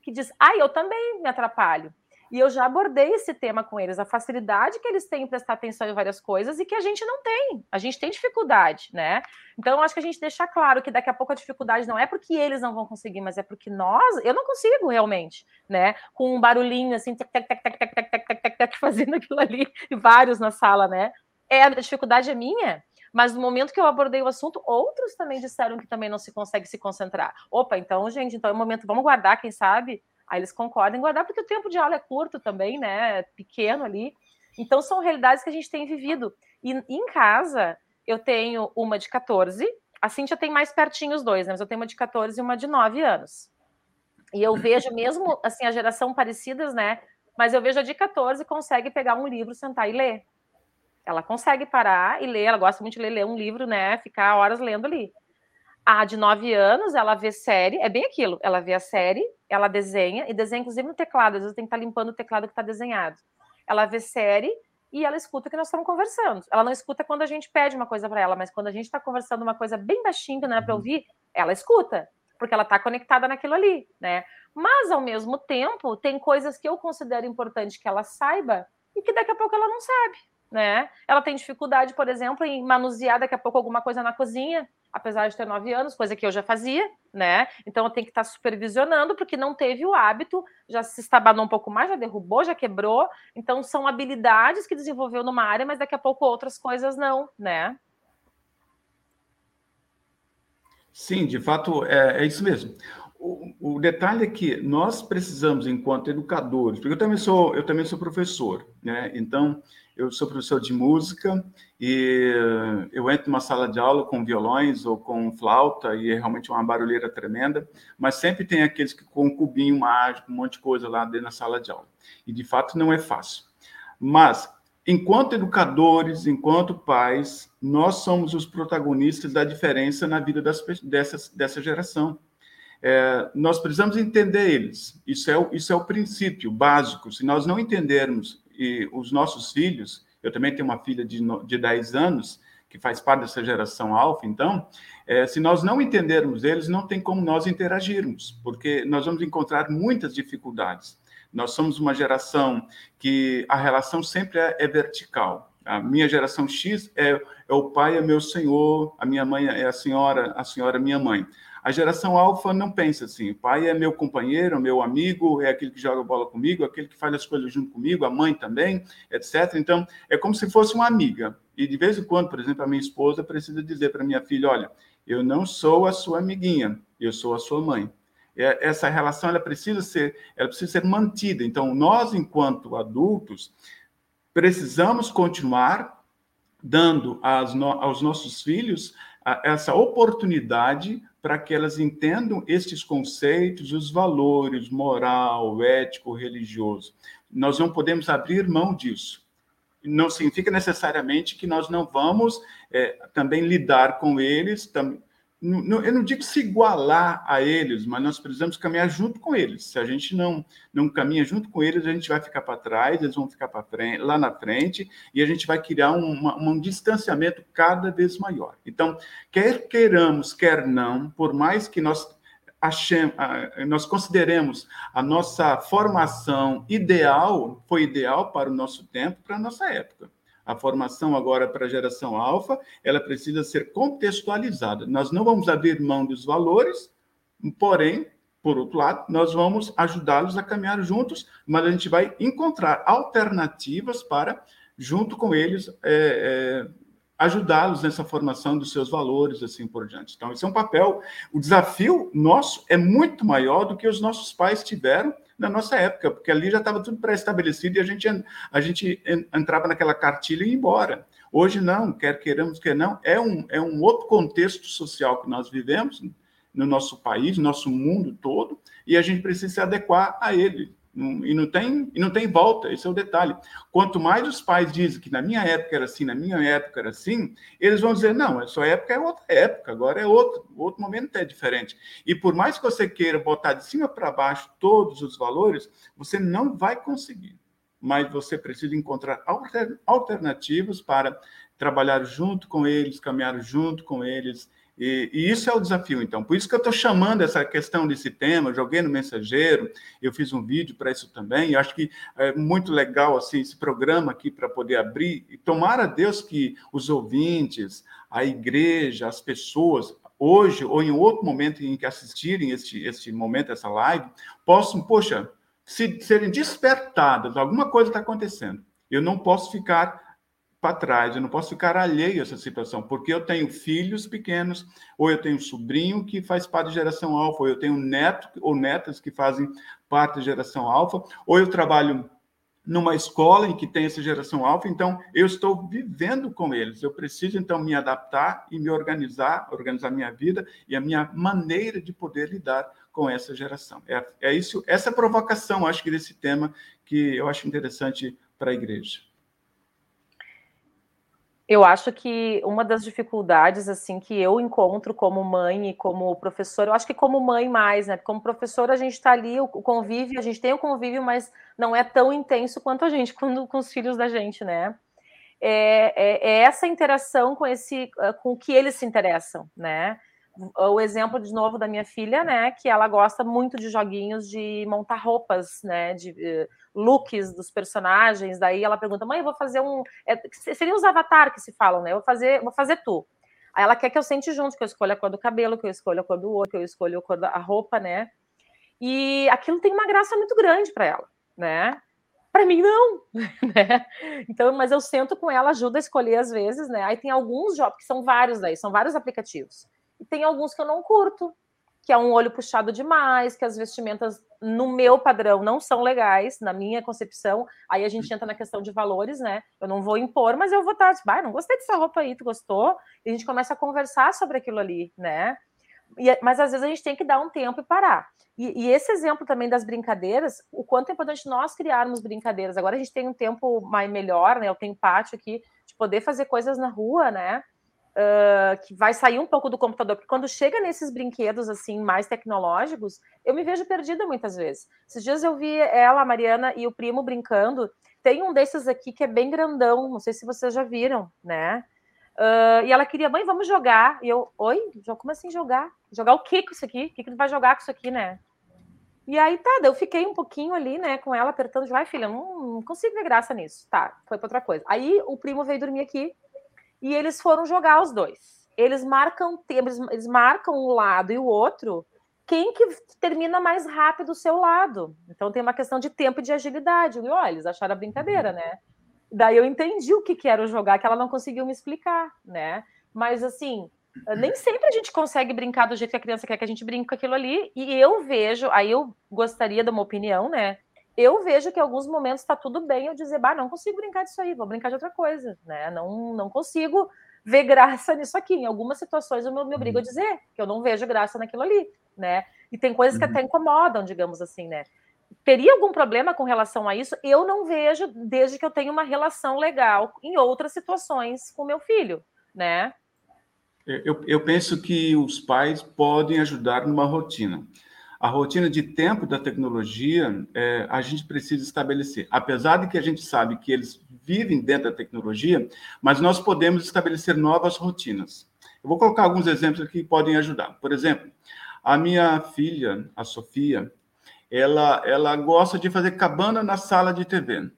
que diz: ah, eu também me atrapalho. E eu já abordei esse tema com eles, a facilidade que eles têm em prestar atenção em várias coisas e que a gente não tem. A gente tem dificuldade, né? Então, acho que a gente deixa claro que daqui a pouco a dificuldade não é porque eles não vão conseguir, mas é porque nós, eu não consigo realmente, né? Com um barulhinho assim, tec, tec, tec, tec, tec, tec, tec, tec, tec, fazendo aquilo ali, e vários na sala, né? É, a dificuldade é minha, mas no momento que eu abordei o assunto, outros também disseram que também não se consegue se concentrar. Opa, então, gente, então é o momento, vamos guardar, quem sabe? Aí eles concordam em guardar, porque o tempo de aula é curto também, né? Pequeno ali. Então, são realidades que a gente tem vivido. E em casa, eu tenho uma de 14, a Cintia tem mais pertinho os dois, né? Mas eu tenho uma de 14 e uma de 9 anos. E eu vejo mesmo, assim, a geração parecidas, né? Mas eu vejo a de 14 consegue pegar um livro, sentar e ler. Ela consegue parar e ler, ela gosta muito de ler, ler um livro, né? Ficar horas lendo ali. A de nove anos, ela vê série, é bem aquilo. Ela vê a série, ela desenha, e desenha inclusive no teclado, às vezes tem que estar tá limpando o teclado que está desenhado. Ela vê série e ela escuta o que nós estamos conversando. Ela não escuta quando a gente pede uma coisa para ela, mas quando a gente está conversando uma coisa bem baixinho, não é para uhum. ouvir, ela escuta, porque ela está conectada naquilo ali, né? Mas, ao mesmo tempo, tem coisas que eu considero importante que ela saiba e que daqui a pouco ela não sabe né? Ela tem dificuldade, por exemplo, em manusear daqui a pouco alguma coisa na cozinha, apesar de ter nove anos, coisa que eu já fazia, né? Então eu tenho que estar supervisionando, porque não teve o hábito, já se estabanou um pouco mais, já derrubou, já quebrou. Então são habilidades que desenvolveu numa área, mas daqui a pouco outras coisas não, né? Sim, de fato, é, é isso mesmo. O, o, detalhe é que nós precisamos, enquanto educadores, porque eu também sou, eu também sou professor, né? Então, eu sou professor de música e eu entro numa sala de aula com violões ou com flauta e é realmente uma barulheira tremenda, mas sempre tem aqueles que com um cubinho mágico, um monte de coisa lá dentro da sala de aula. E de fato não é fácil. Mas enquanto educadores, enquanto pais, nós somos os protagonistas da diferença na vida das, dessas, dessa geração. É, nós precisamos entender eles. Isso é, isso é o princípio básico. Se nós não entendermos e os nossos filhos, eu também tenho uma filha de, de 10 anos, que faz parte dessa geração alfa, então, é, se nós não entendermos eles, não tem como nós interagirmos, porque nós vamos encontrar muitas dificuldades. Nós somos uma geração que a relação sempre é, é vertical. A minha geração X é, é, o pai é meu senhor, a minha mãe é a senhora, a senhora é minha mãe. A geração alfa não pensa assim. O pai é meu companheiro, meu amigo, é aquele que joga bola comigo, aquele que faz as coisas junto comigo, a mãe também, etc. Então, é como se fosse uma amiga. E de vez em quando, por exemplo, a minha esposa precisa dizer para minha filha: olha, eu não sou a sua amiguinha, eu sou a sua mãe. É, essa relação ela precisa ser, ela precisa ser mantida. Então, nós, enquanto adultos, precisamos continuar dando aos nossos filhos essa oportunidade para que elas entendam estes conceitos, os valores moral, ético, religioso. Nós não podemos abrir mão disso. Não significa necessariamente que nós não vamos é, também lidar com eles, tam, eu não digo se igualar a eles, mas nós precisamos caminhar junto com eles. Se a gente não, não caminha junto com eles, a gente vai ficar para trás, eles vão ficar para frente, lá na frente, e a gente vai criar um, um distanciamento cada vez maior. Então, quer queiramos, quer não, por mais que nós achemos, nós consideremos a nossa formação ideal, foi ideal para o nosso tempo, para a nossa época a formação agora para a geração alfa, ela precisa ser contextualizada. Nós não vamos abrir mão dos valores, porém, por outro lado, nós vamos ajudá-los a caminhar juntos, mas a gente vai encontrar alternativas para, junto com eles, é, é, ajudá-los nessa formação dos seus valores, assim por diante. Então, esse é um papel. O desafio nosso é muito maior do que os nossos pais tiveram na nossa época, porque ali já estava tudo pré-estabelecido e a gente, a gente entrava naquela cartilha e ia embora. Hoje não, quer queiramos, quer não, é um, é um outro contexto social que nós vivemos no nosso país, no nosso mundo todo, e a gente precisa se adequar a ele. E não tem e não tem volta, esse é o detalhe. Quanto mais os pais dizem que na minha época era assim, na minha época era assim, eles vão dizer, não, a sua época é outra época, agora é outro, outro momento é diferente. E por mais que você queira botar de cima para baixo todos os valores, você não vai conseguir. Mas você precisa encontrar alternativas para trabalhar junto com eles, caminhar junto com eles, e, e, isso é o desafio, então. Por isso que eu estou chamando essa questão desse tema, joguei no mensageiro, eu fiz um vídeo para isso também, acho que é muito legal assim, esse programa aqui para poder abrir, e tomara a Deus que os ouvintes, a igreja, as pessoas, hoje ou em outro momento em que assistirem este, este momento, essa live, possam, poxa, se, serem despertadas, alguma coisa está acontecendo. Eu não posso ficar para trás, eu não posso ficar alheio a essa situação, porque eu tenho filhos pequenos, ou eu tenho sobrinho que faz parte da geração alfa, ou eu tenho neto ou netas que fazem parte da geração alfa, ou eu trabalho numa escola em que tem essa geração alfa, então eu estou vivendo com eles. Eu preciso então me adaptar e me organizar, organizar minha vida e a minha maneira de poder lidar com essa geração. É, é isso, essa provocação, acho que desse tema que eu acho interessante para a igreja. Eu acho que uma das dificuldades assim que eu encontro como mãe e como professora, eu acho que como mãe mais, né? Como professora a gente está ali, o convívio, a gente tem o convívio, mas não é tão intenso quanto a gente quando, com os filhos da gente, né? É, é, é essa interação com esse, com o que eles se interessam, né? O exemplo de novo da minha filha, né, que ela gosta muito de joguinhos de montar roupas, né, de uh, looks dos personagens. Daí ela pergunta: "Mãe, eu vou fazer um, é, seriam os avatar que se falam, né? Eu vou fazer, vou fazer tu". Aí ela quer que eu sente junto, que eu escolha a cor do cabelo, que eu escolha a cor do olho, que eu escolha a cor da roupa, né? E aquilo tem uma graça muito grande para ela, né? Para mim não, né? Então, mas eu sento com ela, ajuda a escolher às vezes, né? Aí tem alguns jogos que são vários daí, são vários aplicativos. E tem alguns que eu não curto, que é um olho puxado demais, que as vestimentas, no meu padrão, não são legais, na minha concepção. Aí a gente entra na questão de valores, né? Eu não vou impor, mas eu vou estar, tipo, ah, não gostei dessa roupa aí, tu gostou? E a gente começa a conversar sobre aquilo ali, né? E, mas às vezes a gente tem que dar um tempo e parar. E, e, esse exemplo também das brincadeiras, o quanto é importante nós criarmos brincadeiras. Agora a gente tem um tempo mais melhor, né? Eu tenho pátio aqui de poder fazer coisas na rua, né? Uh, que vai sair um pouco do computador, porque quando chega nesses brinquedos assim mais tecnológicos, eu me vejo perdida muitas vezes. Esses dias eu vi ela, a Mariana e o primo brincando. Tem um desses aqui que é bem grandão, não sei se vocês já viram, né? Uh, e ela queria, mãe, vamos jogar. E eu, oi? Como assim jogar? Jogar o que com isso aqui? O que, que vai jogar com isso aqui, né? E aí, tá, eu fiquei um pouquinho ali, né, com ela apertando, vai, filha, não, não consigo ver graça nisso. Tá, foi pra outra coisa. Aí o primo veio dormir aqui e eles foram jogar os dois. Eles marcam eles, eles marcam um lado e o outro, quem que termina mais rápido o seu lado. Então tem uma questão de tempo e de agilidade. E olha, eles acharam a brincadeira, né? Daí eu entendi o que, que era o jogar, que ela não conseguiu me explicar, né? Mas assim, nem sempre a gente consegue brincar do jeito que a criança quer que a gente brinque com aquilo ali. E eu vejo, aí eu gostaria de uma opinião, né? Eu vejo que em alguns momentos está tudo bem eu dizer, bah, não consigo brincar disso aí, vou brincar de outra coisa, né? Não, não consigo ver graça nisso aqui. Em algumas situações eu me, me obrigo a uhum. dizer que eu não vejo graça naquilo ali, né? E tem coisas que até uhum. incomodam, digamos assim, né? Teria algum problema com relação a isso? Eu não vejo, desde que eu tenha uma relação legal em outras situações com meu filho, né? Eu, eu penso que os pais podem ajudar numa rotina. A rotina de tempo da tecnologia, é, a gente precisa estabelecer. Apesar de que a gente sabe que eles vivem dentro da tecnologia, mas nós podemos estabelecer novas rotinas. Eu vou colocar alguns exemplos que podem ajudar. Por exemplo, a minha filha, a Sofia, ela, ela gosta de fazer cabana na sala de TV.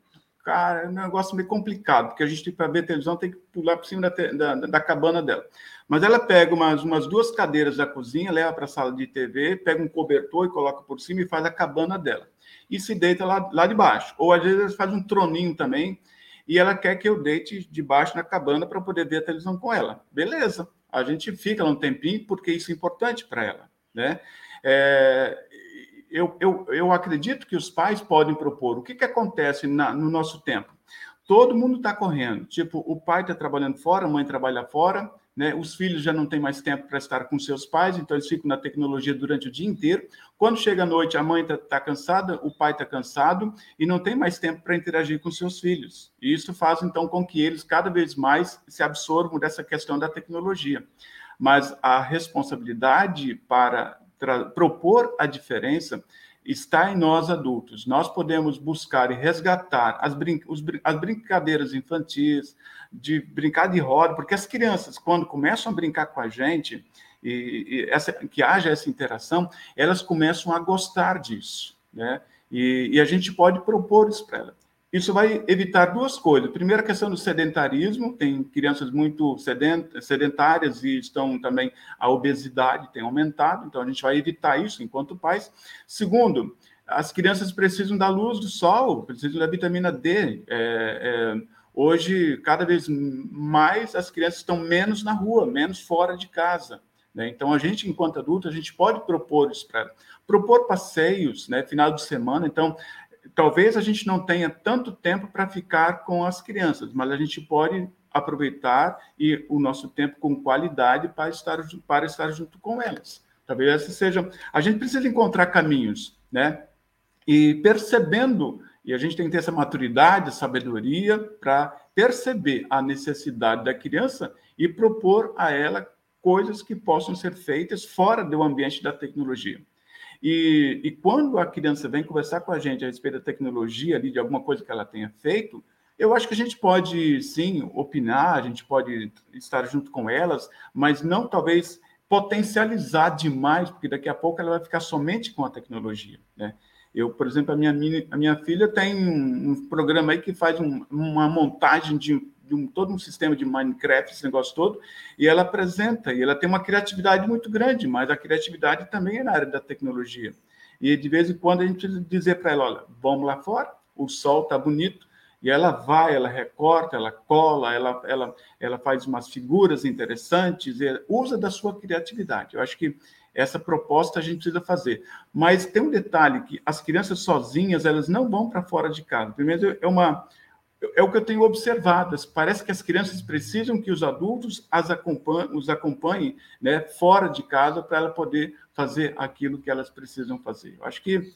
Cara, é um negócio meio complicado, porque a gente, para ver televisão, tem que pular por cima da, da, da, cabana dela. Mas ela pega umas, umas duas cadeiras da cozinha, leva para a sala de TV, pega um cobertor e coloca por cima e faz a cabana dela. E se deita lá, lá de baixo. Ou às vezes faz um troninho também, e ela quer que eu deite debaixo na cabana para poder ver a televisão com ela. Beleza, a gente fica lá um tempinho, porque isso é importante para ela. Né? É, eu, eu, eu acredito que os pais podem propor. O que, que acontece na, no nosso tempo? Todo mundo está correndo. Tipo, o pai está trabalhando fora, a mãe trabalha fora, né? Os filhos já não têm mais tempo para estar com seus pais, então eles ficam na tecnologia durante o dia inteiro. Quando chega a noite, a mãe está tá cansada, o pai está cansado e não tem mais tempo para interagir com seus filhos. E isso faz então com que eles cada vez mais se absorvam dessa questão da tecnologia. Mas a responsabilidade para propor a diferença está em nós adultos. Nós podemos buscar e resgatar as, brin as brincadeiras infantis, de brincar de roda, porque as crianças, quando começam a brincar com a gente, e, e essa, que haja essa interação, elas começam a gostar disso. Né? E, e a gente pode propor isso para elas. Isso vai evitar duas coisas. Primeiro, a questão do sedentarismo. Tem crianças muito sedentárias e estão também a obesidade tem aumentado. Então, a gente vai evitar isso enquanto pais. Segundo, as crianças precisam da luz do sol, precisam da vitamina D. É, é, hoje, cada vez mais, as crianças estão menos na rua, menos fora de casa. Né? Então, a gente, enquanto adulto, a gente pode propor isso para propor passeios, né, final de semana. Então, talvez a gente não tenha tanto tempo para ficar com as crianças, mas a gente pode aproveitar e o nosso tempo com qualidade para estar para estar junto com elas. Talvez essa seja. A gente precisa encontrar caminhos, né? E percebendo, e a gente tem que ter essa maturidade, sabedoria para perceber a necessidade da criança e propor a ela coisas que possam ser feitas fora do ambiente da tecnologia. E, e quando a criança vem conversar com a gente a respeito da tecnologia, ali, de alguma coisa que ela tenha feito, eu acho que a gente pode, sim, opinar, a gente pode estar junto com elas, mas não talvez potencializar demais, porque daqui a pouco ela vai ficar somente com a tecnologia, né? Eu, por exemplo, a minha, a minha filha tem um, um programa aí que faz um, uma montagem de de um, todo um sistema de Minecraft, esse negócio todo, e ela apresenta, e ela tem uma criatividade muito grande, mas a criatividade também é na área da tecnologia. E de vez em quando a gente precisa dizer para ela, olha, vamos lá fora, o sol está bonito, E ela vai, ela recorta, ela cola, ela, ela, ela faz umas figuras interessantes, usa da sua criatividade. Eu acho que essa proposta a gente precisa fazer. Mas tem um detalhe que as crianças sozinhas, elas não vão para fora de casa. Primeiro, é uma é o que eu tenho observado. Parece que as crianças precisam que os adultos as acompanhem, os acompanhem né, fora de casa para ela poder fazer aquilo que elas precisam fazer. Eu acho que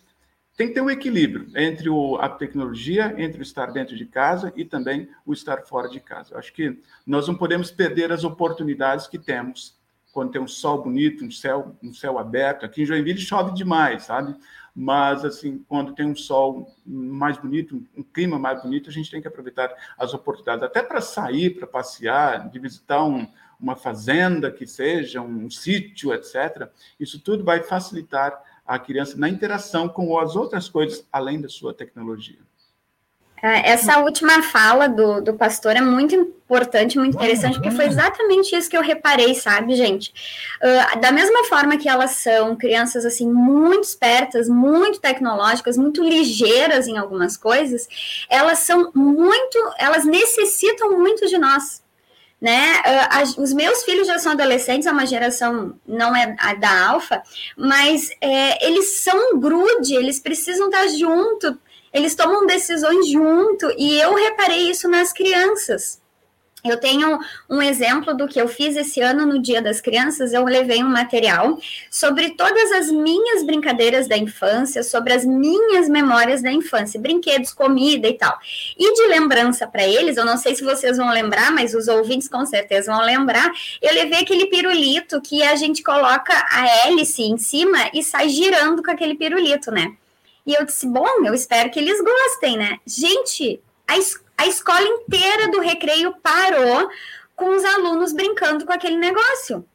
tem que ter um equilíbrio entre o, a tecnologia, entre o estar dentro de casa e também o estar fora de casa. Eu acho que nós não podemos perder as oportunidades que temos quando tem um sol bonito, um céu, um céu aberto. Aqui em Joinville chove demais, sabe? Mas, assim, quando tem um sol mais bonito, um clima mais bonito, a gente tem que aproveitar as oportunidades, até para sair, para passear, de visitar um, uma fazenda que seja, um sítio, etc. Isso tudo vai facilitar a criança na interação com as outras coisas além da sua tecnologia. É, essa última fala do, do pastor é muito importante, muito interessante, porque foi exatamente isso que eu reparei, sabe, gente? Uh, da mesma forma que elas são crianças, assim, muito espertas, muito tecnológicas, muito ligeiras em algumas coisas, elas são muito, elas necessitam muito de nós, né? Uh, os meus filhos já são adolescentes, é uma geração não é a da alfa, mas é, eles são um grude, eles precisam estar junto, eles tomam decisões junto, e eu reparei isso nas crianças. Eu tenho um exemplo do que eu fiz esse ano no Dia das Crianças. Eu levei um material sobre todas as minhas brincadeiras da infância, sobre as minhas memórias da infância, brinquedos, comida e tal. E de lembrança para eles, eu não sei se vocês vão lembrar, mas os ouvintes com certeza vão lembrar. Eu levei aquele pirulito que a gente coloca a hélice em cima e sai girando com aquele pirulito, né? E eu disse, bom, eu espero que eles gostem, né? Gente, a, es a escola inteira do recreio parou com os alunos brincando com aquele negócio.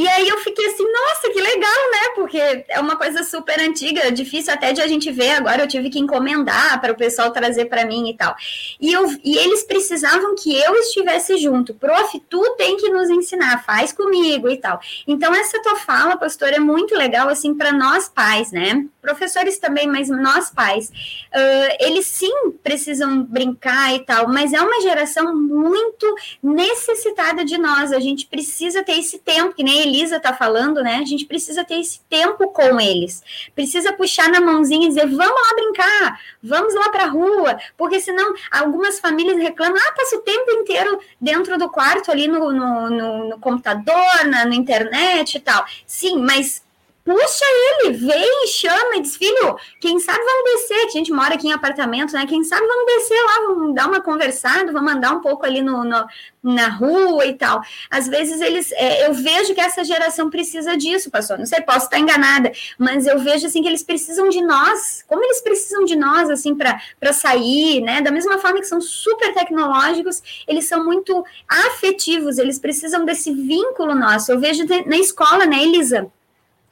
E aí eu fiquei assim, nossa, que legal, né? Porque é uma coisa super antiga, difícil até de a gente ver. Agora eu tive que encomendar para o pessoal trazer para mim e tal. E, eu, e eles precisavam que eu estivesse junto. Prof, tu tem que nos ensinar, faz comigo e tal. Então essa tua fala, pastor, é muito legal assim para nós pais, né? Professores também, mas nós pais. Uh, eles sim precisam brincar e tal, mas é uma geração muito necessitada de nós. A gente precisa ter esse tempo, que nem a Elisa está falando, né? A gente precisa ter esse tempo com eles. Precisa puxar na mãozinha e dizer: vamos lá brincar, vamos lá para a rua, porque senão algumas famílias reclamam: ah, passa o tempo inteiro dentro do quarto ali no, no, no, no computador, na, na internet e tal. Sim, mas puxa ele, vem, chama e diz, filho, quem sabe vamos descer, que a gente mora aqui em apartamento, né? Quem sabe vamos descer lá, vamos dar uma conversada, vamos andar um pouco ali no, no na rua e tal. Às vezes eles, é, eu vejo que essa geração precisa disso, pastor. Não sei, posso estar enganada, mas eu vejo assim que eles precisam de nós. Como eles precisam de nós assim para sair, né? Da mesma forma que são super tecnológicos, eles são muito afetivos. Eles precisam desse vínculo nosso. Eu vejo na escola, né, Elisa?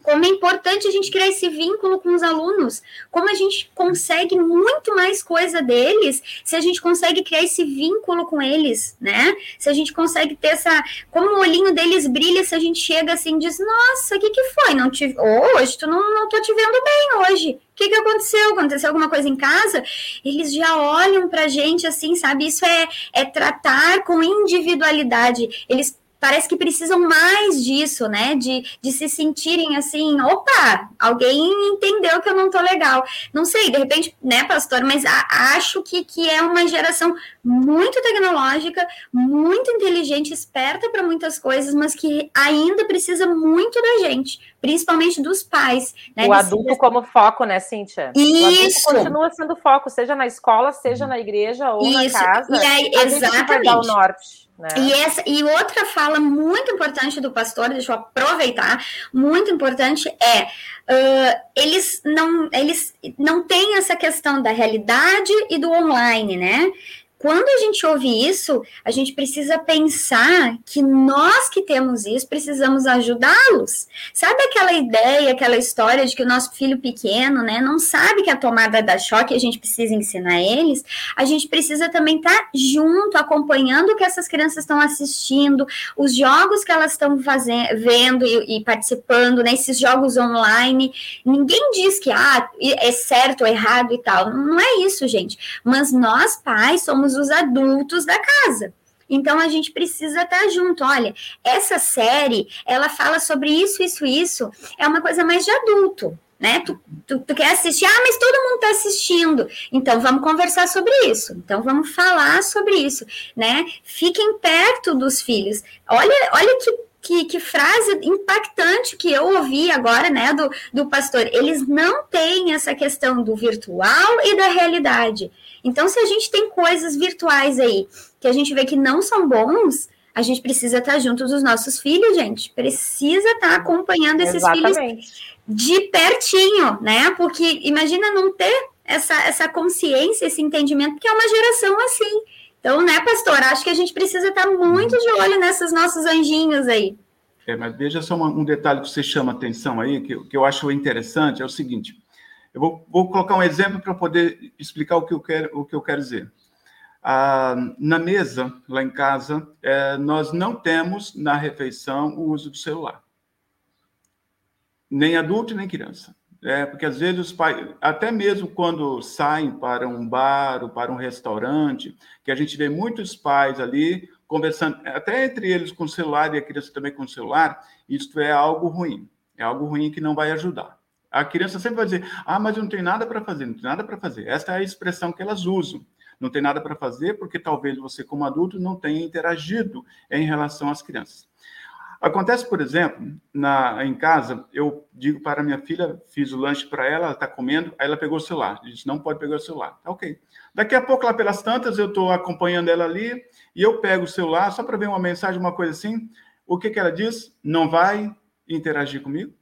Como é importante a gente criar esse vínculo com os alunos, como a gente consegue muito mais coisa deles se a gente consegue criar esse vínculo com eles, né? Se a gente consegue ter essa. Como o olhinho deles brilha se a gente chega assim e diz: Nossa, o que, que foi? Não te... Hoje tu não, não tô te vendo bem hoje. O que, que aconteceu? Aconteceu alguma coisa em casa? Eles já olham pra gente assim, sabe? Isso é, é tratar com individualidade. Eles parece que precisam mais disso, né? De, de se sentirem assim, opa, alguém entendeu que eu não tô legal. Não sei, de repente, né, pastor, mas a, acho que, que é uma geração muito tecnológica, muito inteligente, esperta para muitas coisas, mas que ainda precisa muito da gente, principalmente dos pais. Né, o adulto como foco, né, Cíntia? Isso. O adulto continua sendo foco, seja na escola, seja na igreja ou Isso. na casa. E aí, exatamente. o norte. Né? E, essa, e outra fala muito importante do pastor, deixa eu aproveitar, muito importante é uh, eles não eles não têm essa questão da realidade e do online, né? Quando a gente ouve isso, a gente precisa pensar que nós que temos isso precisamos ajudá-los. Sabe aquela ideia, aquela história de que o nosso filho pequeno, né, não sabe que a tomada dá choque, a gente precisa ensinar eles? A gente precisa também estar tá junto, acompanhando o que essas crianças estão assistindo, os jogos que elas estão fazendo, vendo e, e participando, né, jogos online. Ninguém diz que ah, é certo ou errado e tal. Não é isso, gente. Mas nós, pais, somos somos os adultos da casa. Então a gente precisa estar junto. Olha, essa série, ela fala sobre isso, isso, isso. É uma coisa mais de adulto, né? Tu, tu, tu quer assistir? Ah, mas todo mundo está assistindo. Então vamos conversar sobre isso. Então vamos falar sobre isso, né? Fiquem perto dos filhos. Olha, olha que que, que, frase impactante que eu ouvi agora, né, do, do pastor. Eles não têm essa questão do virtual e da realidade. Então, se a gente tem coisas virtuais aí que a gente vê que não são bons, a gente precisa estar junto dos nossos filhos, gente. Precisa estar acompanhando esses Exatamente. filhos de pertinho, né? Porque imagina não ter essa, essa consciência, esse entendimento, porque é uma geração assim. Então, né, pastor? Acho que a gente precisa estar muito de olho nesses nossos anjinhos aí. É, mas veja só um detalhe que você chama atenção aí, que, que eu acho interessante, é o seguinte. Eu vou, vou colocar um exemplo para poder explicar o que eu quero, o que eu quero dizer. Ah, na mesa, lá em casa, é, nós não temos na refeição o uso do celular. Nem adulto, nem criança. É, porque às vezes os pais, até mesmo quando saem para um bar ou para um restaurante, que a gente vê muitos pais ali conversando, até entre eles com o celular e a criança também com o celular, isso é algo ruim. É algo ruim que não vai ajudar. A criança sempre vai dizer: Ah, mas eu não tenho nada para fazer, não tenho nada para fazer. Essa é a expressão que elas usam. Não tem nada para fazer porque talvez você, como adulto, não tenha interagido em relação às crianças. Acontece, por exemplo, na, em casa, eu digo para minha filha, fiz o lanche para ela, ela está comendo, aí ela pegou o celular. Disse, não pode pegar o celular. Tá ok. Daqui a pouco, lá pelas tantas, eu estou acompanhando ela ali, e eu pego o celular só para ver uma mensagem, uma coisa assim. O que, que ela diz? Não vai interagir comigo?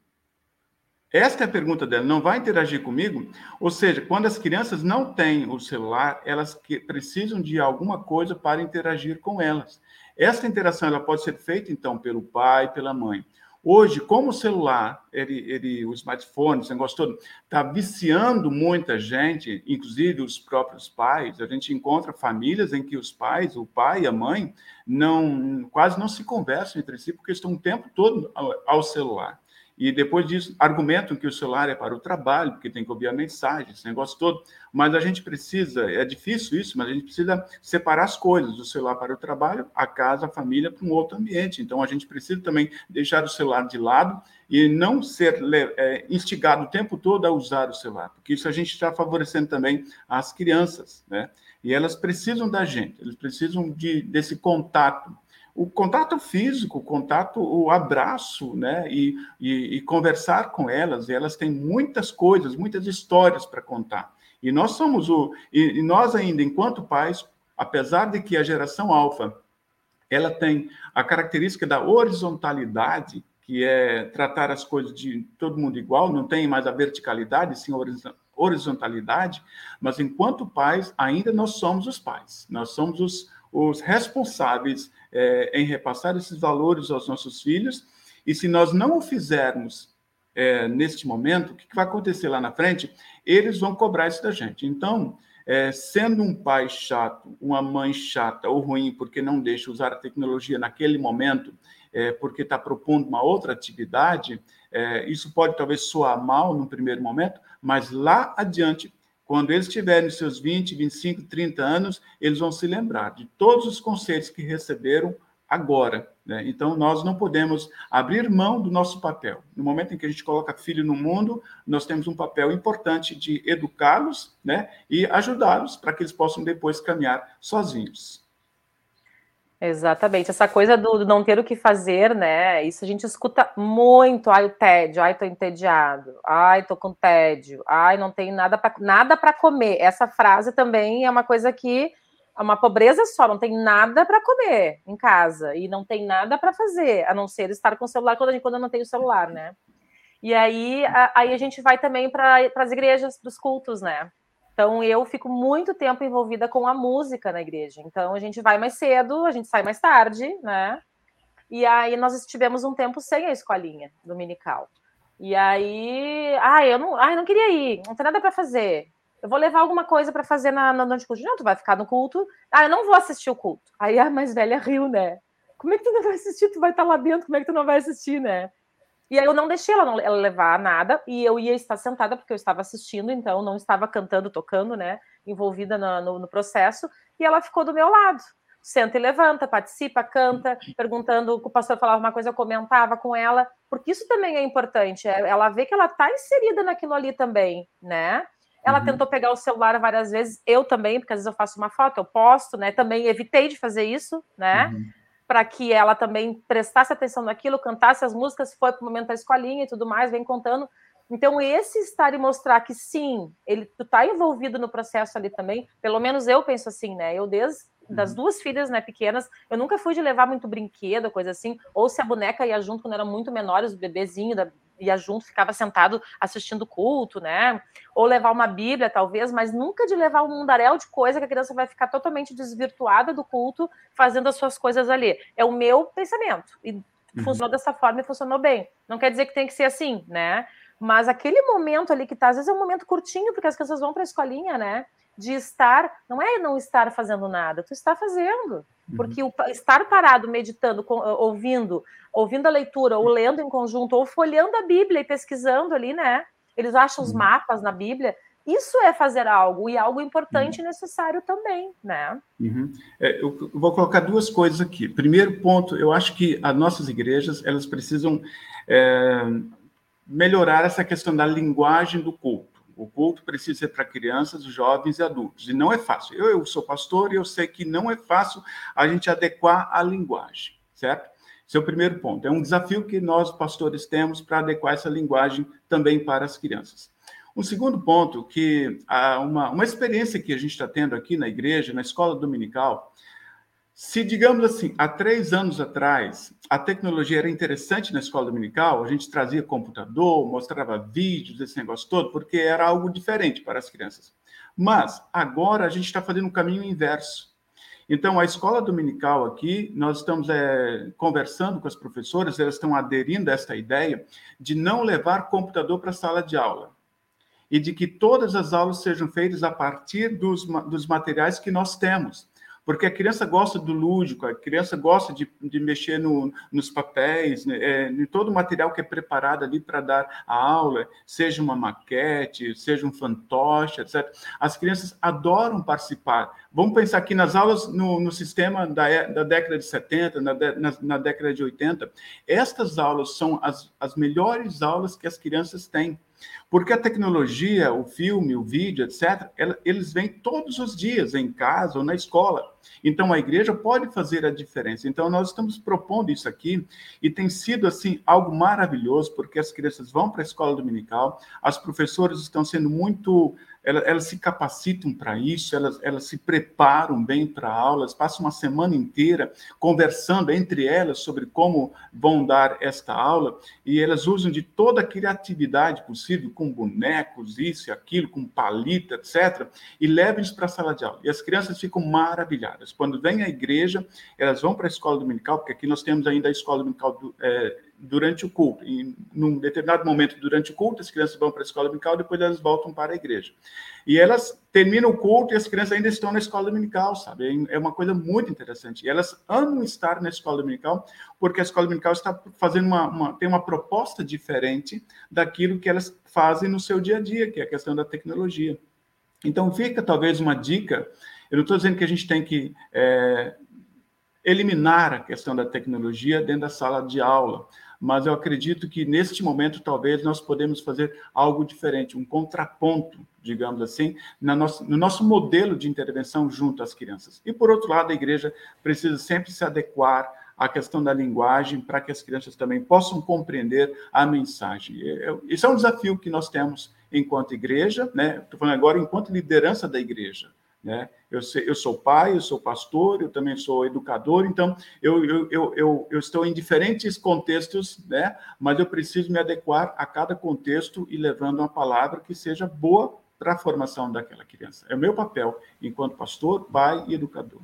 Esta é a pergunta dela, não vai interagir comigo? Ou seja, quando as crianças não têm o celular, elas precisam de alguma coisa para interagir com elas. Essa interação ela pode ser feita, então, pelo pai, pela mãe. Hoje, como o celular, ele, ele, o smartphone, esse negócio todo, está viciando muita gente, inclusive os próprios pais. A gente encontra famílias em que os pais, o pai e a mãe, não quase não se conversam entre si, porque estão o tempo todo ao, ao celular. E depois disso, argumentam que o celular é para o trabalho, porque tem que ouvir a mensagem, esse negócio todo. Mas a gente precisa, é difícil isso, mas a gente precisa separar as coisas: o celular para o trabalho, a casa, a família para um outro ambiente. Então a gente precisa também deixar o celular de lado e não ser é, instigado o tempo todo a usar o celular, porque isso a gente está favorecendo também as crianças, né? E elas precisam da gente, eles precisam de, desse contato o contato físico, o contato, o abraço, né? E, e, e, conversar com elas. E elas têm muitas coisas, muitas histórias para contar. E nós somos o. E, e, nós ainda, enquanto pais, apesar de que a geração alfa ela tem a característica da horizontalidade, que é tratar as coisas de todo mundo igual, não tem mais a verticalidade, sim a horizontalidade, mas enquanto pais, ainda nós somos os pais, nós somos os, os responsáveis é, em repassar esses valores aos nossos filhos. E se nós não o fizermos é, neste momento, o que vai acontecer lá na frente? Eles vão cobrar isso da gente. Então, é, sendo um pai chato, uma mãe chata ou ruim porque não deixa usar a tecnologia naquele momento, é, porque está propondo uma outra atividade, é, isso pode talvez soar mal no primeiro momento, mas lá adiante quando eles tiverem seus 20, 25, 30 anos, eles vão se lembrar de todos os conceitos que receberam agora. Né? Então, nós não podemos abrir mão do nosso papel. No momento em que a gente coloca filho no mundo, nós temos um papel importante de educá-los né? e ajudá-los para que eles possam depois caminhar sozinhos. Exatamente, essa coisa do, do, não ter o que fazer, né? Isso a gente escuta muito. Ai, o tédio, ai, tô entediado, ai, tô com tédio, ai, não tenho nada para nada para comer. Essa frase também é uma coisa que é uma pobreza só, não tem nada para comer em casa e não tem nada para fazer, a não ser estar com o celular quando, quando eu não tenho celular, né? E aí, a, aí a gente vai também para as igrejas, para os cultos, né? Então eu fico muito tempo envolvida com a música na igreja. Então a gente vai mais cedo, a gente sai mais tarde, né? E aí nós estivemos um tempo sem a escolinha dominical. E aí, ah, eu não, ah, eu não queria ir, não tem nada para fazer. Eu vou levar alguma coisa para fazer na, na noite de culto. Não, tu vai ficar no culto. Ah, eu não vou assistir o culto. Aí a mais velha riu, né? Como é que tu não vai assistir? Tu vai estar lá dentro, como é que tu não vai assistir, né? E aí eu não deixei ela, não, ela levar nada, e eu ia estar sentada, porque eu estava assistindo, então não estava cantando, tocando, né? Envolvida no, no, no processo, e ela ficou do meu lado senta e levanta, participa, canta, perguntando, o pastor falava uma coisa, eu comentava com ela, porque isso também é importante, é, ela vê que ela está inserida naquilo ali também, né? Ela uhum. tentou pegar o celular várias vezes, eu também, porque às vezes eu faço uma foto, eu posto, né? Também evitei de fazer isso, né? Uhum. Para que ela também prestasse atenção naquilo, cantasse as músicas, foi para o momento da escolinha e tudo mais, vem contando. Então, esse estar e mostrar que sim, ele tu tá envolvido no processo ali também, pelo menos eu penso assim, né? Eu desde das uhum. duas filhas, né, pequenas, eu nunca fui de levar muito brinquedo, coisa assim, ou se a boneca ia junto quando eram muito menores, o bebezinho da, ia junto, ficava sentado assistindo culto, né? Ou levar uma Bíblia, talvez, mas nunca de levar um mundaréu de coisa que a criança vai ficar totalmente desvirtuada do culto, fazendo as suas coisas ali. É o meu pensamento. E uhum. funcionou dessa forma e funcionou bem. Não quer dizer que tem que ser assim, né? Mas aquele momento ali que tá, às vezes é um momento curtinho, porque as crianças vão para a escolinha, né? De estar, não é não estar fazendo nada, tu está fazendo. Uhum. Porque o estar parado, meditando, ouvindo, ouvindo a leitura, ou lendo em conjunto, ou folhando a Bíblia e pesquisando ali, né? Eles acham os uhum. mapas na Bíblia. Isso é fazer algo, e algo importante e uhum. necessário também, né? Uhum. É, eu vou colocar duas coisas aqui. Primeiro ponto, eu acho que as nossas igrejas, elas precisam é, melhorar essa questão da linguagem do culto. O culto precisa ser para crianças, jovens e adultos. E não é fácil. Eu, eu sou pastor e eu sei que não é fácil a gente adequar a linguagem, certo? Esse é o primeiro ponto. É um desafio que nós, pastores, temos para adequar essa linguagem também para as crianças. Um segundo ponto, que uma, uma experiência que a gente está tendo aqui na igreja, na escola dominical, se, digamos assim, há três anos atrás, a tecnologia era interessante na escola dominical, a gente trazia computador, mostrava vídeos, esse negócio todo, porque era algo diferente para as crianças. Mas agora a gente está fazendo um caminho inverso. Então, a escola dominical aqui, nós estamos é, conversando com as professoras, elas estão aderindo a esta ideia de não levar computador para a sala de aula. E de que todas as aulas sejam feitas a partir dos, dos materiais que nós temos porque a criança gosta do lúdico, a criança gosta de, de mexer no, nos papéis, né, é, em todo o material que é preparado ali para dar a aula, seja uma maquete, seja um fantoche, etc. As crianças adoram participar. Vamos pensar aqui nas aulas no, no sistema da, da década de 70, na, na, na década de 80. Estas aulas são as, as melhores aulas que as crianças têm porque a tecnologia, o filme, o vídeo, etc., eles vêm todos os dias, em casa ou na escola. Então, a igreja pode fazer a diferença. Então, nós estamos propondo isso aqui e tem sido, assim, algo maravilhoso, porque as crianças vão para a escola dominical, as professoras estão sendo muito elas, elas se capacitam para isso, elas, elas se preparam bem para a aula, elas passam uma semana inteira conversando entre elas sobre como vão dar esta aula, e elas usam de toda a criatividade possível, com bonecos, isso e aquilo, com palita, etc., e levam isso para a sala de aula. E as crianças ficam maravilhadas. Quando vêm à igreja, elas vão para a escola dominical, porque aqui nós temos ainda a escola dominical do, é, durante o culto. E num determinado momento durante o culto, as crianças vão para a escola dominical, depois elas voltam para a igreja. E elas terminam o culto e as crianças ainda estão na escola dominical, sabe? É uma coisa muito interessante. E elas amam estar na escola dominical, porque a escola dominical está fazendo uma, uma tem uma proposta diferente daquilo que elas fazem no seu dia a dia, que é a questão da tecnologia. Então fica talvez uma dica. Eu não estou dizendo que a gente tem que é, eliminar a questão da tecnologia dentro da sala de aula, mas eu acredito que neste momento talvez nós podemos fazer algo diferente, um contraponto, digamos assim, nosso, no nosso modelo de intervenção junto às crianças. E por outro lado, a igreja precisa sempre se adequar à questão da linguagem para que as crianças também possam compreender a mensagem. Isso é um desafio que nós temos enquanto igreja, né? Estou falando agora enquanto liderança da igreja. Né? Eu, sei, eu sou pai, eu sou pastor, eu também sou educador, então eu, eu, eu, eu, eu estou em diferentes contextos, né? mas eu preciso me adequar a cada contexto e levando uma palavra que seja boa para a formação daquela criança. É o meu papel enquanto pastor, pai e educador.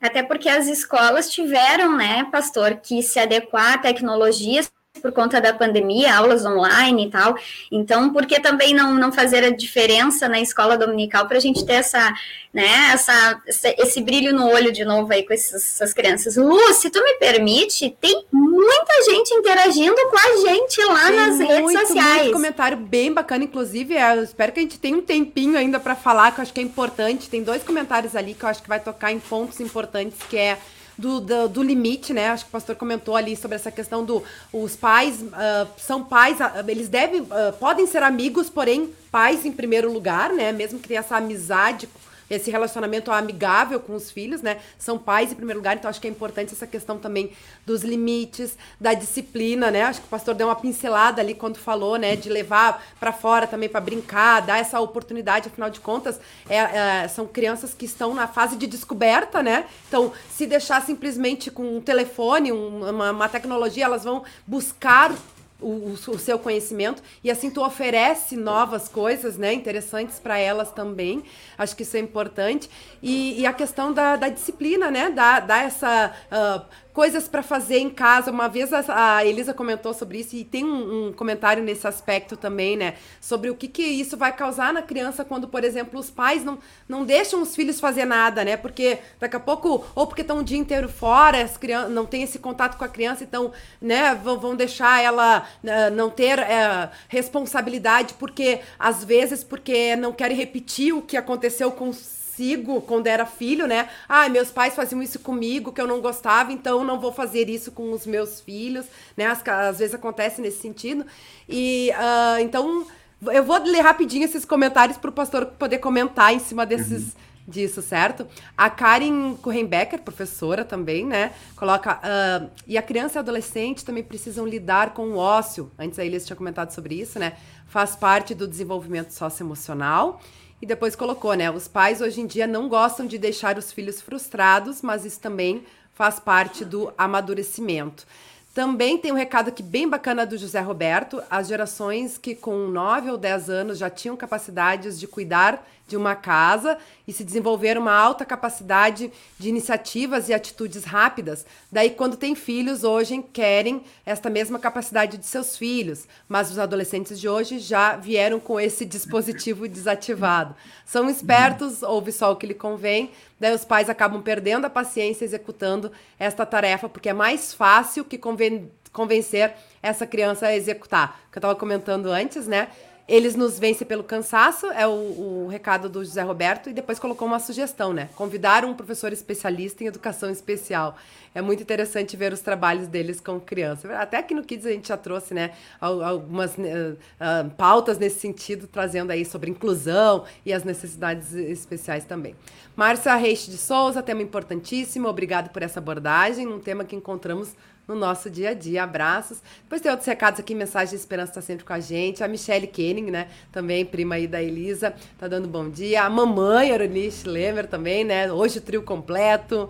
Até porque as escolas tiveram, né, pastor, que se adequar a tecnologias por conta da pandemia, aulas online e tal. Então, por que também não, não fazer a diferença na escola dominical para a gente ter essa, né, essa, esse brilho no olho de novo aí com essas, essas crianças? Lu, se tu me permite, tem muita gente interagindo com a gente lá tem nas muito, redes sociais. Muito comentário bem bacana, inclusive. É, eu espero que a gente tenha um tempinho ainda para falar, que eu acho que é importante. Tem dois comentários ali que eu acho que vai tocar em pontos importantes, que é do, do, do, limite, né? Acho que o pastor comentou ali sobre essa questão do os pais uh, são pais, uh, eles devem uh, podem ser amigos, porém pais em primeiro lugar, né? Mesmo que tenha essa amizade esse relacionamento amigável com os filhos, né? São pais em primeiro lugar, então acho que é importante essa questão também dos limites, da disciplina, né? Acho que o pastor deu uma pincelada ali quando falou, né, de levar para fora também para brincar, dar essa oportunidade, afinal de contas, é, é, são crianças que estão na fase de descoberta, né? Então, se deixar simplesmente com um telefone, um, uma, uma tecnologia, elas vão buscar o, o, seu conhecimento e assim tu oferece novas coisas, né, interessantes para elas também. Acho que isso é importante e, e a questão da, da disciplina, né, dar, essa uh, coisas para fazer em casa. Uma vez a, a, Elisa comentou sobre isso e tem um, um, comentário nesse aspecto também, né? Sobre o que, que isso vai causar na criança quando, por exemplo, os pais não, não deixam os filhos fazer nada, né? Porque daqui a pouco, ou porque estão o dia inteiro fora, as crianças não tem esse contato com a criança, então, né, vão, vão deixar ela uh, não ter uh, responsabilidade, porque às vezes porque não querem repetir o que aconteceu com os sigo quando era filho, né? Ah, meus pais faziam isso comigo que eu não gostava, então não vou fazer isso com os meus filhos, né? Às, às vezes acontece nesse sentido. E uh, então eu vou ler rapidinho esses comentários para o pastor poder comentar em cima desses. Uhum. Disso, certo? A Karen Kurenbecker, professora também, né? Coloca. Uh, e a criança e adolescente também precisam lidar com o ócio. Antes a Elias tinha comentado sobre isso, né? Faz parte do desenvolvimento socioemocional. E depois colocou, né? Os pais hoje em dia não gostam de deixar os filhos frustrados, mas isso também faz parte do amadurecimento. Também tem um recado aqui bem bacana do José Roberto. As gerações que com 9 ou 10 anos já tinham capacidades de cuidar de uma casa e se desenvolver uma alta capacidade de iniciativas e atitudes rápidas. Daí, quando tem filhos, hoje querem esta mesma capacidade de seus filhos, mas os adolescentes de hoje já vieram com esse dispositivo desativado. São espertos, ouve só o que lhe convém, daí os pais acabam perdendo a paciência executando esta tarefa, porque é mais fácil que conven convencer essa criança a executar. Que eu estava comentando antes, né? Eles nos vencem pelo cansaço, é o, o, recado do José Roberto, e depois colocou uma sugestão, né? Convidar um professor especialista em educação especial. É muito interessante ver os trabalhos deles com criança. Até aqui no Kids a gente já trouxe, né, algumas uh, uh, pautas nesse sentido, trazendo aí sobre inclusão e as necessidades especiais também. Márcia Reis de Souza, tema importantíssimo, obrigado por essa abordagem, um tema que encontramos no nosso dia a dia. Abraços. Depois tem outros recados aqui, mensagem de esperança está sempre com a gente. A Michelle Kenning, né? Também prima aí da Elisa, tá dando bom dia. A mamãe, Aronice Lemer também, né? Hoje o trio completo.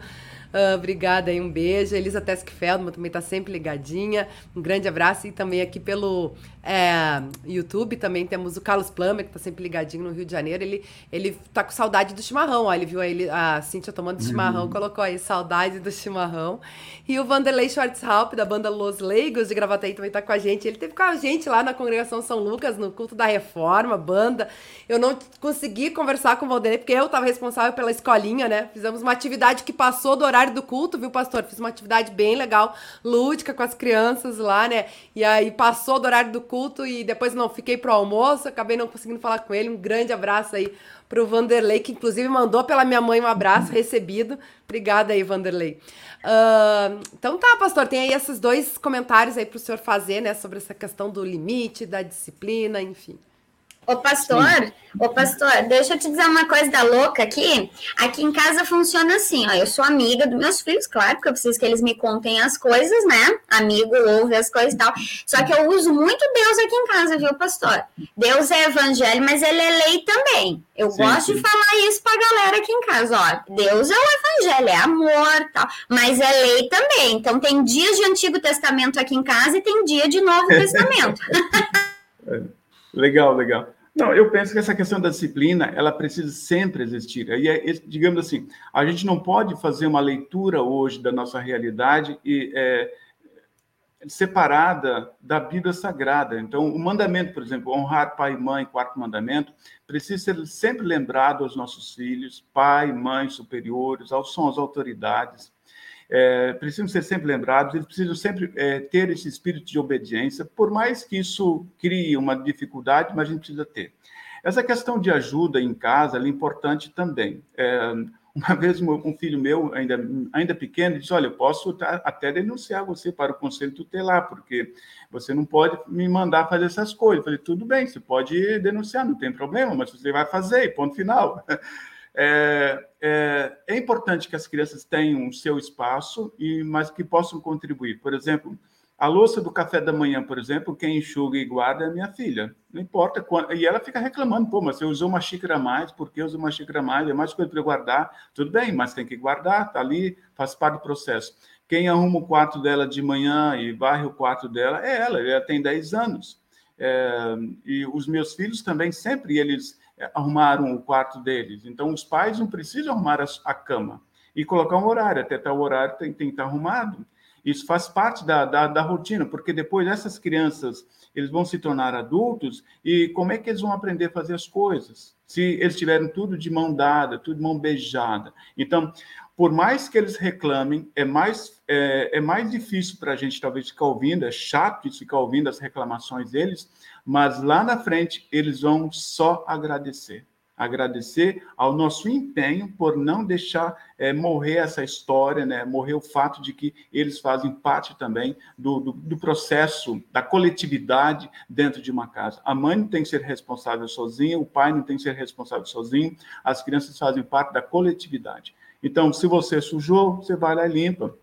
Uh, obrigada aí, um beijo. Elisa Tesk Feldman também está sempre ligadinha. Um grande abraço. E também aqui pelo é, YouTube também temos o Carlos Plummer, que está sempre ligadinho no Rio de Janeiro. Ele, ele tá com saudade do chimarrão. Ó, ele viu ele, a Cíntia tomando chimarrão, uhum. colocou aí saudade do chimarrão. E o Vanderlei Schwartzhaupt, da banda Los Leigos de Gravataí, também está com a gente. Ele teve com a gente lá na Congregação São Lucas, no culto da Reforma, banda. Eu não consegui conversar com o Vanderlei, porque eu estava responsável pela escolinha, né? Fizemos uma atividade que passou do horário do culto, viu, pastor? Fiz uma atividade bem legal, lúdica com as crianças lá, né? E aí passou do horário do culto e depois não fiquei pro almoço, acabei não conseguindo falar com ele. Um grande abraço aí pro Vanderlei, que inclusive mandou pela minha mãe um abraço recebido. Obrigada aí, Vanderlei. Uh, então tá, pastor, tem aí esses dois comentários aí pro senhor fazer, né, sobre essa questão do limite, da disciplina, enfim. Ô pastor, Sim. ô pastor, deixa eu te dizer uma coisa da louca aqui. Aqui em casa funciona assim, ó. Eu sou amiga dos meus filhos, claro, porque eu preciso que eles me contem as coisas, né? Amigo ouve as coisas e tal. Só que eu uso muito Deus aqui em casa, viu, pastor? Deus é evangelho, mas ele é lei também. Eu sim, gosto de falar isso pra galera aqui em casa, ó. Deus é o evangelho, é amor, tal, mas é lei também. Então tem dias de Antigo Testamento aqui em casa e tem dia de Novo Testamento. legal, legal. Não, eu penso que essa questão da disciplina, ela precisa sempre existir. E, é, digamos assim, a gente não pode fazer uma leitura hoje da nossa realidade e é, separada da Bíblia Sagrada. Então, o mandamento, por exemplo, honrar pai e mãe, quarto mandamento, precisa ser sempre lembrado aos nossos filhos, pai, mãe, superiores, aos as autoridades. É, precisam ser sempre lembrados, eles precisam sempre é, ter esse espírito de obediência, por mais que isso crie uma dificuldade, mas a gente precisa ter. Essa questão de ajuda em casa é importante também. É, uma vez um filho meu, ainda, ainda pequeno, disse: Olha, eu posso até denunciar você para o conselho tutelar, porque você não pode me mandar fazer essas coisas. Eu falei: Tudo bem, você pode denunciar, não tem problema, mas você vai fazer, ponto final. É, é, é, importante que as crianças tenham o seu espaço, e mas que possam contribuir. Por exemplo, a louça do café da manhã, por exemplo, quem enxuga e guarda é a minha filha. Não importa quando. E ela fica reclamando, pô, mas você usou uma xícara a mais, por que usou uma xícara a mais? É mais coisa para guardar. Tudo bem, mas tem que guardar, tá ali, faz parte do processo. Quem arruma o quarto dela de manhã e varre o quarto dela é ela, ela tem 10 anos. É, e os meus filhos também, sempre eles arrumaram o quarto deles. Então, os pais não precisam arrumar a, cama e colocar um horário, até tal horário tem, tem que estar arrumado. Isso faz parte da, da, da, rotina, porque depois essas crianças eles vão se tornar adultos e como é que eles vão aprender a fazer as coisas? Se eles tiverem tudo de mão dada, tudo de mão beijada. Então, por mais que eles reclamem, é mais, é, é mais difícil para a gente talvez ficar ouvindo, é chato ficar ouvindo as reclamações deles, mas lá na frente eles vão só agradecer agradecer ao nosso empenho por não deixar é, morrer essa história, né? morrer o fato de que eles fazem parte também do, do, do, processo da coletividade dentro de uma casa. A mãe não tem que ser responsável sozinha, o pai não tem que ser responsável sozinho, as crianças fazem parte da coletividade. Então, se você sujou, você vai lá e limpa.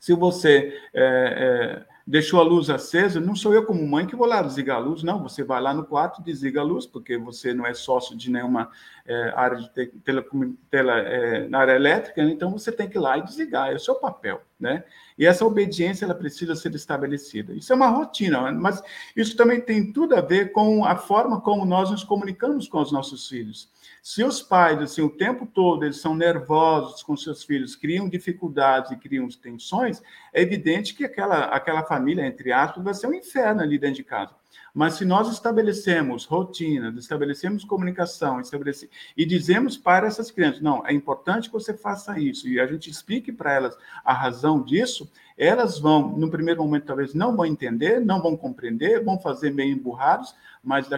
Se você é, é, deixou a luz acesa, não sou eu como mãe que vou lá desligar a luz, não, você vai lá no quarto, desliga a luz, porque você não é sócio de nenhuma é, área de tele, tele, é, na área elétrica, né? então você tem que ir lá e desligar, é o seu papel, né? E essa obediência, ela precisa ser estabelecida. Isso é uma rotina, mas isso também tem tudo a ver com a forma como nós nos comunicamos com os nossos filhos. Se os pais, assim, o tempo todo, eles são nervosos com seus filhos, criam dificuldades e criam tensões, é evidente que aquela, aquela família, entre aspas, vai ser um inferno ali dentro de casa. Mas se nós estabelecemos rotinas, estabelecemos comunicação, estabelece, e dizemos para essas crianças, não, é importante que você faça isso, e a gente explique para elas a razão disso, elas vão, no primeiro momento, talvez não vão entender, não vão compreender, vão fazer meio emburrados, mas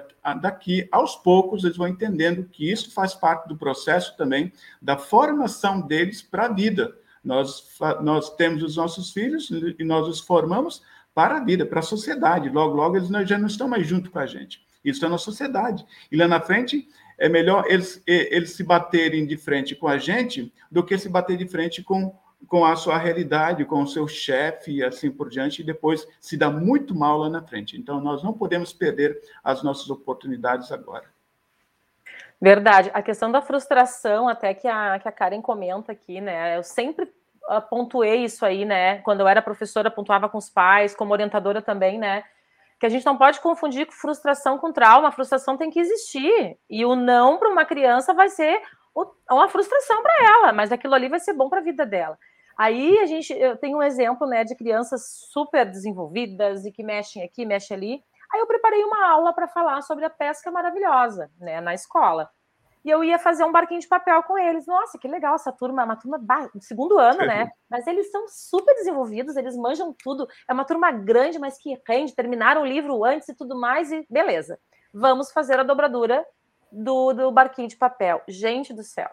daqui, aos poucos eles vão entendendo que isso faz parte do processo também da formação deles para a vida. Nós, nós temos os nossos filhos e nós os formamos para a vida, para a sociedade. Logo, logo eles já não estão mais junto com a gente. Isso é na sociedade. E lá na frente é melhor eles, eles se baterem de frente com a gente do que se bater de frente com, com a sua realidade, com o seu chefe e assim por diante, e depois se dá muito mal lá na frente. Então, nós não podemos perder as nossas oportunidades agora. Verdade. A questão da frustração, até que a, que a Karen comenta aqui, né? Eu sempre pontuei isso aí, né? Quando eu era professora, pontuava com os pais, como orientadora também, né? Que a gente não pode confundir frustração com trauma. A frustração tem que existir. E o não para uma criança vai ser uma frustração para ela, mas aquilo ali vai ser bom para a vida dela. Aí a gente, eu tenho um exemplo, né, de crianças super desenvolvidas e que mexem aqui, mexem ali. Aí eu preparei uma aula para falar sobre a pesca maravilhosa, né, na escola e eu ia fazer um barquinho de papel com eles. Nossa, que legal essa turma, é uma turma do segundo ano, né? Mas eles são super desenvolvidos, eles manjam tudo. É uma turma grande, mas que rende, terminaram o livro antes e tudo mais, e beleza. Vamos fazer a dobradura do, do barquinho de papel. Gente do céu.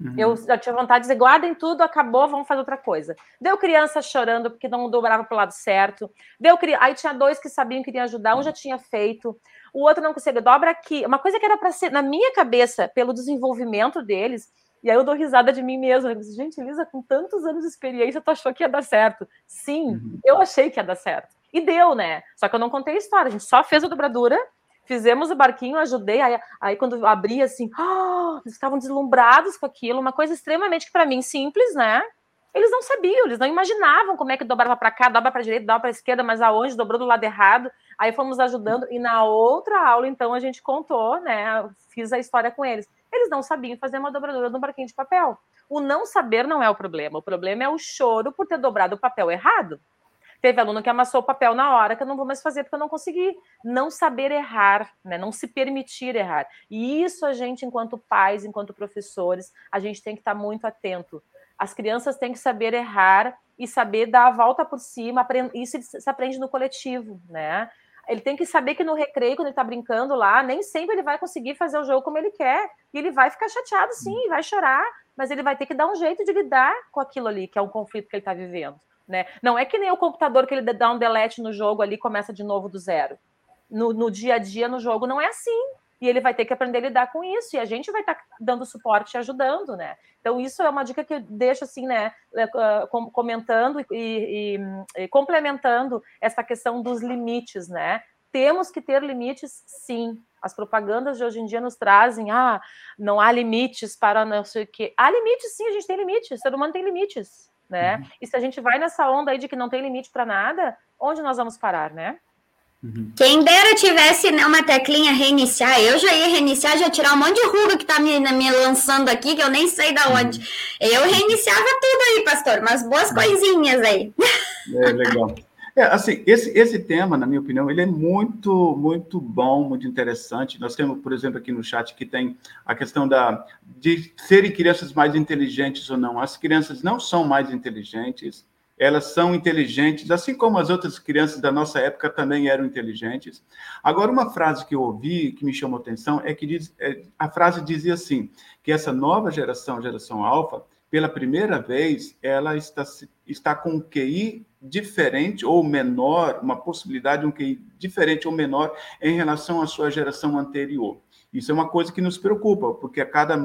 Uhum. Eu já tinha vontade de dizer, guardem tudo, acabou, vamos fazer outra coisa. Deu criança chorando porque não dobrava para o lado certo. Deu Aí tinha dois que sabiam que iriam ajudar, um já tinha feito, o outro não conseguia, dobra aqui. Uma coisa que era para ser, na minha cabeça, pelo desenvolvimento deles, e aí eu dou risada de mim mesma. Disse, Gente, Elisa, com tantos anos de experiência, tu achou que ia dar certo? Sim, uhum. eu achei que ia dar certo. E deu, né? Só que eu não contei a história, a gente só fez a dobradura fizemos o barquinho, ajudei. Aí, aí quando abri assim, oh, eles estavam deslumbrados com aquilo, uma coisa extremamente para mim simples, né? Eles não sabiam, eles não imaginavam como é que dobrava para cá, dobra para direita, dobra para esquerda, mas aonde dobrou do lado errado. Aí fomos ajudando e na outra aula então a gente contou, né? Fiz a história com eles. Eles não sabiam fazer uma dobradura no barquinho de papel. O não saber não é o problema. O problema é o choro por ter dobrado o papel errado. Teve aluno que amassou o papel na hora, que eu não vou mais fazer porque eu não consegui. Não saber errar, né? não se permitir errar. E isso a gente, enquanto pais, enquanto professores, a gente tem que estar muito atento. As crianças têm que saber errar e saber dar a volta por cima. Isso se aprende no coletivo, né? Ele tem que saber que no recreio, quando ele está brincando lá, nem sempre ele vai conseguir fazer o jogo como ele quer. E ele vai ficar chateado, sim, vai chorar, mas ele vai ter que dar um jeito de lidar com aquilo ali, que é um conflito que ele está vivendo. Né? Não é que nem o computador que ele dá um delete no jogo ali começa de novo do zero. No, no, dia a dia, no jogo, não é assim. E ele vai ter que aprender a lidar com isso, e a gente vai estar tá dando suporte e ajudando, né? Então, isso é uma dica que eu deixo assim, né? É, comentando e, e, e complementando essa questão dos limites, né? Temos que ter limites, sim. As propagandas de hoje em dia nos trazem, ah, não há limites para não sei o quê. Há limites, sim, a gente tem limites, o ser humano tem limites né? Uhum. E se a gente vai nessa onda aí de que não tem limite para nada, onde nós vamos parar, né? Uhum. Quem dera tivesse né, uma teclinha reiniciar, eu já ia reiniciar, já tirar um monte de ruga que tá me, me lançando aqui, que eu nem sei da onde. Uhum. Eu reiniciava tudo aí, pastor, mas boas uhum. coisinhas aí. É, legal. É, assim, esse, esse tema, na minha opinião, ele é muito, muito bom, muito interessante. Nós temos, por exemplo, aqui no chat que tem a questão da, de serem crianças mais inteligentes ou não. As crianças não são mais inteligentes, elas são inteligentes, assim como as outras crianças da nossa época também eram inteligentes. Agora, uma frase que eu ouvi que me chamou atenção é que diz, é, a frase dizia assim, que essa nova geração, geração alfa, pela primeira vez, ela está, está com um QI diferente ou menor, uma possibilidade de um QI diferente ou menor em relação à sua geração anterior. Isso é uma coisa que nos preocupa, porque cada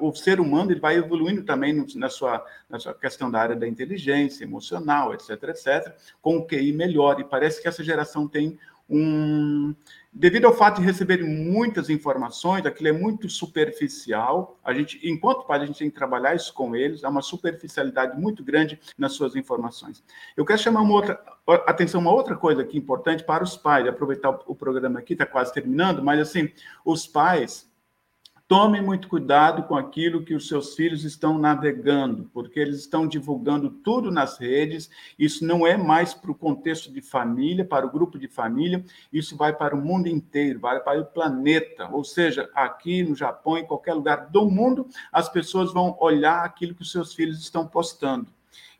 o ser humano ele vai evoluindo também na sua, na sua questão da área da inteligência emocional, etc, etc, com o QI melhor. E parece que essa geração tem um, devido ao fato de receber muitas informações, aquilo é muito superficial. A gente, enquanto pai, a gente tem que trabalhar isso com eles. Há uma superficialidade muito grande nas suas informações. Eu quero chamar uma outra atenção, uma outra coisa aqui importante para os pais. Aproveitar o programa aqui, está quase terminando, mas assim, os pais Tomem muito cuidado com aquilo que os seus filhos estão navegando, porque eles estão divulgando tudo nas redes. Isso não é mais para o contexto de família, para o grupo de família, isso vai para o mundo inteiro, vai para o planeta. Ou seja, aqui no Japão, em qualquer lugar do mundo, as pessoas vão olhar aquilo que os seus filhos estão postando.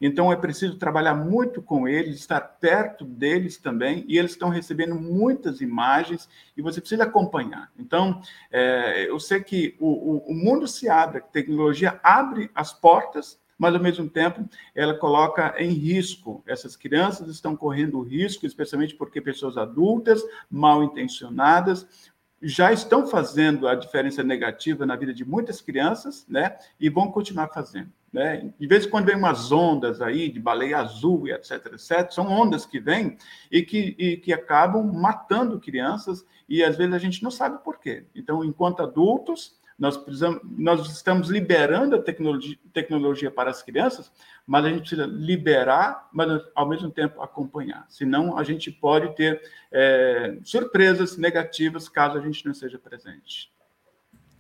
Então é preciso trabalhar muito com eles, estar perto deles também, e eles estão recebendo muitas imagens e você precisa acompanhar. Então, é, eu sei que o, o, o mundo se abre, a tecnologia abre as portas, mas ao mesmo tempo ela coloca em risco. Essas crianças estão correndo risco, especialmente porque pessoas adultas, mal intencionadas, já estão fazendo a diferença negativa na vida de muitas crianças, né? E vão continuar fazendo. Né? De vez em quando vem umas ondas aí de baleia azul e etc, etc. São ondas que vêm e que, e que acabam matando crianças e às vezes a gente não sabe por quê. Então, enquanto adultos, nós, precisamos, nós estamos liberando a tecnologia, tecnologia para as crianças, mas a gente precisa liberar, mas ao mesmo tempo acompanhar. Senão, a gente pode ter é, surpresas negativas caso a gente não esteja presente.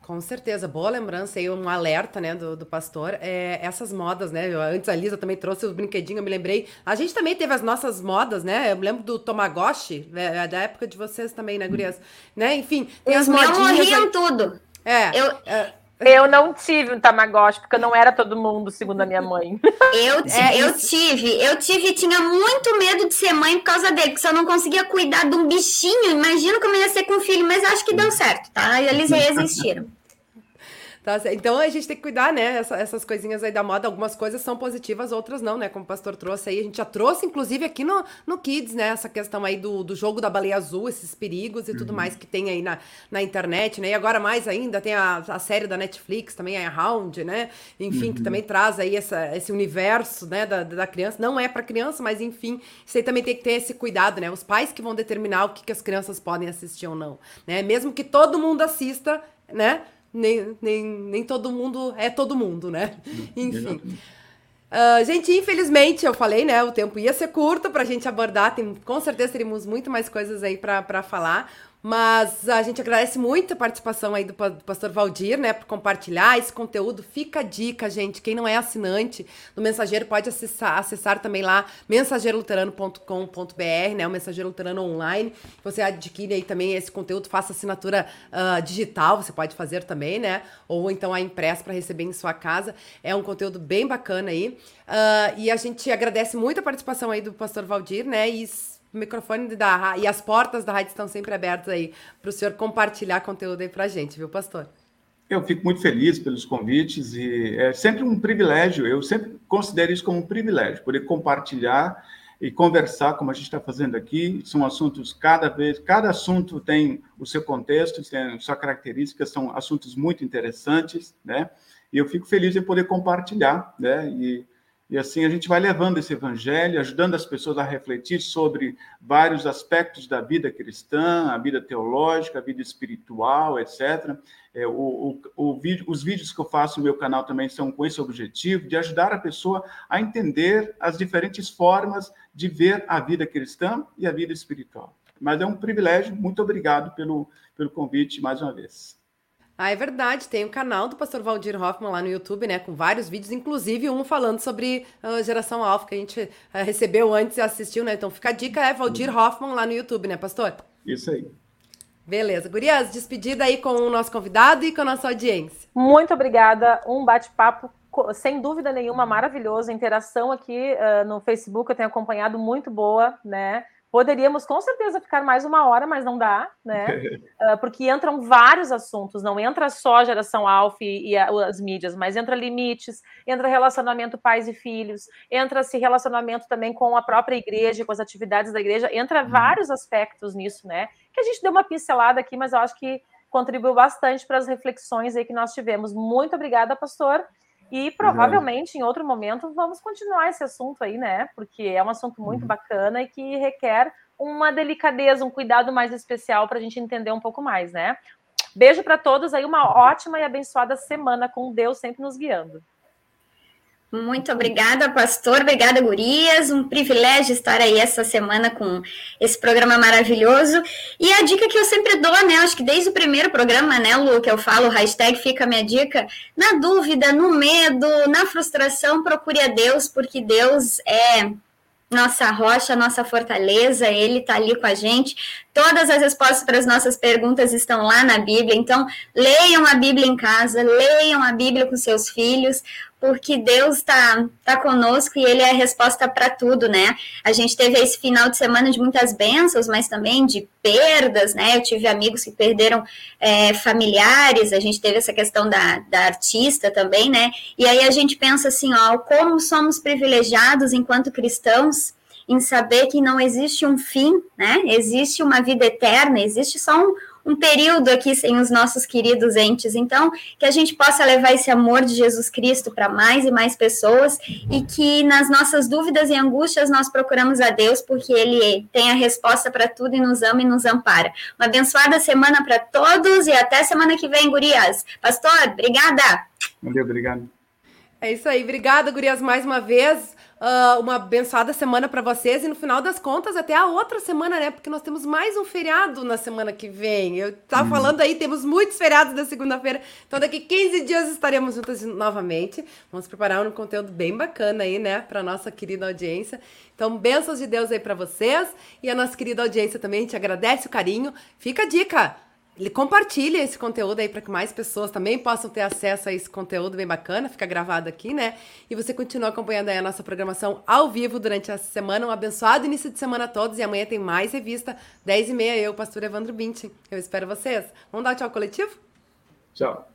Com certeza, boa lembrança aí, um alerta, né, do, do pastor. É, essas modas, né? Eu, antes a Lisa também trouxe os brinquedinhos, eu me lembrei. A gente também teve as nossas modas, né? Eu me lembro do Tamagotchi, né, é, da época de vocês também, né, Gurias? Né? Enfim, tem Os as modinhas. morriam aí... tudo. É. Eu, é, eu não tive um Tamagotchi, porque não era todo mundo, segundo a minha mãe. Eu, é, eu tive, eu tive, tinha muito medo de ser mãe por causa dele, porque se eu não conseguia cuidar de um bichinho, imagina como ia ser com um filho, mas acho que deu certo, tá? Eles resistiram. Tá? Então a gente tem que cuidar, né? Essa, essas coisinhas aí da moda, algumas coisas são positivas, outras não, né? Como o pastor trouxe aí, a gente já trouxe, inclusive, aqui no, no Kids, né? Essa questão aí do, do jogo da baleia azul, esses perigos e uhum. tudo mais que tem aí na, na internet, né? E agora mais ainda tem a, a série da Netflix também, a Round, né? Enfim, uhum. que também traz aí essa, esse universo, né, da, da criança. Não é para criança, mas enfim, aí também tem que ter esse cuidado, né? Os pais que vão determinar o que, que as crianças podem assistir ou não, né? Mesmo que todo mundo assista, né? Nem, nem, nem todo mundo é todo mundo, né? Enfim. Uh, gente, infelizmente, eu falei, né? O tempo ia ser curto para a gente abordar. Tem, com certeza teríamos muito mais coisas aí para falar. Mas a gente agradece muito a participação aí do, do pastor Valdir, né, por compartilhar esse conteúdo. Fica a dica, gente. Quem não é assinante do Mensageiro pode acessar, acessar também lá mensageiroluterano.com.br, né, o Mensageiro Luterano Online. Você adquire aí também esse conteúdo, faça assinatura uh, digital, você pode fazer também, né, ou então a impressa para receber em sua casa. É um conteúdo bem bacana aí. Uh, e a gente agradece muito a participação aí do pastor Valdir, né, e o microfone da e as portas da rádio estão sempre abertas aí para o senhor compartilhar conteúdo aí para a gente, viu, pastor? Eu fico muito feliz pelos convites e é sempre um privilégio, eu sempre considero isso como um privilégio, poder compartilhar e conversar como a gente está fazendo aqui. São assuntos cada vez, cada assunto tem o seu contexto, tem sua característica, são assuntos muito interessantes, né? E eu fico feliz em poder compartilhar, né? E e assim a gente vai levando esse evangelho, ajudando as pessoas a refletir sobre vários aspectos da vida cristã, a vida teológica, a vida espiritual, etc. É, o, o, o vídeo, os vídeos que eu faço no meu canal também são com esse objetivo, de ajudar a pessoa a entender as diferentes formas de ver a vida cristã e a vida espiritual. Mas é um privilégio, muito obrigado pelo, pelo convite mais uma vez. Ah, é verdade. Tem o canal do pastor Valdir Hoffman lá no YouTube, né? Com vários vídeos, inclusive um falando sobre a geração alfa, que a gente uh, recebeu antes e assistiu, né? Então fica a dica, é Valdir Hoffman lá no YouTube, né, pastor? Isso aí. Beleza. Gurias, despedida aí com o nosso convidado e com a nossa audiência. Muito obrigada. Um bate-papo sem dúvida nenhuma maravilhoso. A interação aqui uh, no Facebook eu tenho acompanhado muito boa, né? Poderíamos com certeza ficar mais uma hora, mas não dá, né? Uh, porque entram vários assuntos, não entra só a geração alfa e, e as mídias, mas entra limites, entra relacionamento pais e filhos, entra-se relacionamento também com a própria igreja, com as atividades da igreja, entra uhum. vários aspectos nisso, né? Que a gente deu uma pincelada aqui, mas eu acho que contribuiu bastante para as reflexões aí que nós tivemos. Muito obrigada, pastor. E provavelmente em outro momento vamos continuar esse assunto aí, né? Porque é um assunto muito uhum. bacana e que requer uma delicadeza, um cuidado mais especial para a gente entender um pouco mais, né? Beijo para todos aí, uma ótima e abençoada semana com Deus sempre nos guiando. Muito obrigada, pastor. Obrigada, gurias. Um privilégio estar aí essa semana com esse programa maravilhoso. E a dica que eu sempre dou, né? Acho que desde o primeiro programa, né, Lu, que eu falo, hashtag fica a minha dica. Na dúvida, no medo, na frustração, procure a Deus, porque Deus é nossa rocha, nossa fortaleza, ele está ali com a gente. Todas as respostas para as nossas perguntas estão lá na Bíblia. Então, leiam a Bíblia em casa, leiam a Bíblia com seus filhos, porque Deus está tá conosco e Ele é a resposta para tudo, né? A gente teve esse final de semana de muitas bênçãos, mas também de perdas, né? Eu tive amigos que perderam é, familiares, a gente teve essa questão da, da artista também, né? E aí a gente pensa assim, ó, como somos privilegiados enquanto cristãos em saber que não existe um fim, né? Existe uma vida eterna, existe só um um período aqui sem os nossos queridos entes. Então, que a gente possa levar esse amor de Jesus Cristo para mais e mais pessoas e que nas nossas dúvidas e angústias nós procuramos a Deus, porque Ele tem a resposta para tudo e nos ama e nos ampara. Uma abençoada semana para todos e até semana que vem, Gurias. Pastor, obrigada. Valeu, obrigado. É isso aí. Obrigada, Gurias, mais uma vez. Uh, uma abençoada semana para vocês e no final das contas até a outra semana, né? Porque nós temos mais um feriado na semana que vem. Eu tava hum. falando aí, temos muitos feriados da segunda-feira. Então daqui 15 dias estaremos juntas novamente. Vamos preparar um conteúdo bem bacana aí, né, para nossa querida audiência. Então, bênçãos de Deus aí para vocês e a nossa querida audiência também. A gente agradece o carinho. Fica a dica compartilhe esse conteúdo aí para que mais pessoas também possam ter acesso a esse conteúdo bem bacana, fica gravado aqui, né? E você continua acompanhando aí a nossa programação ao vivo durante essa semana. Um abençoado início de semana a todos e amanhã tem mais revista, 10 e meia, eu, pastor Evandro Binti. Eu espero vocês. Vamos dar um tchau coletivo? Tchau.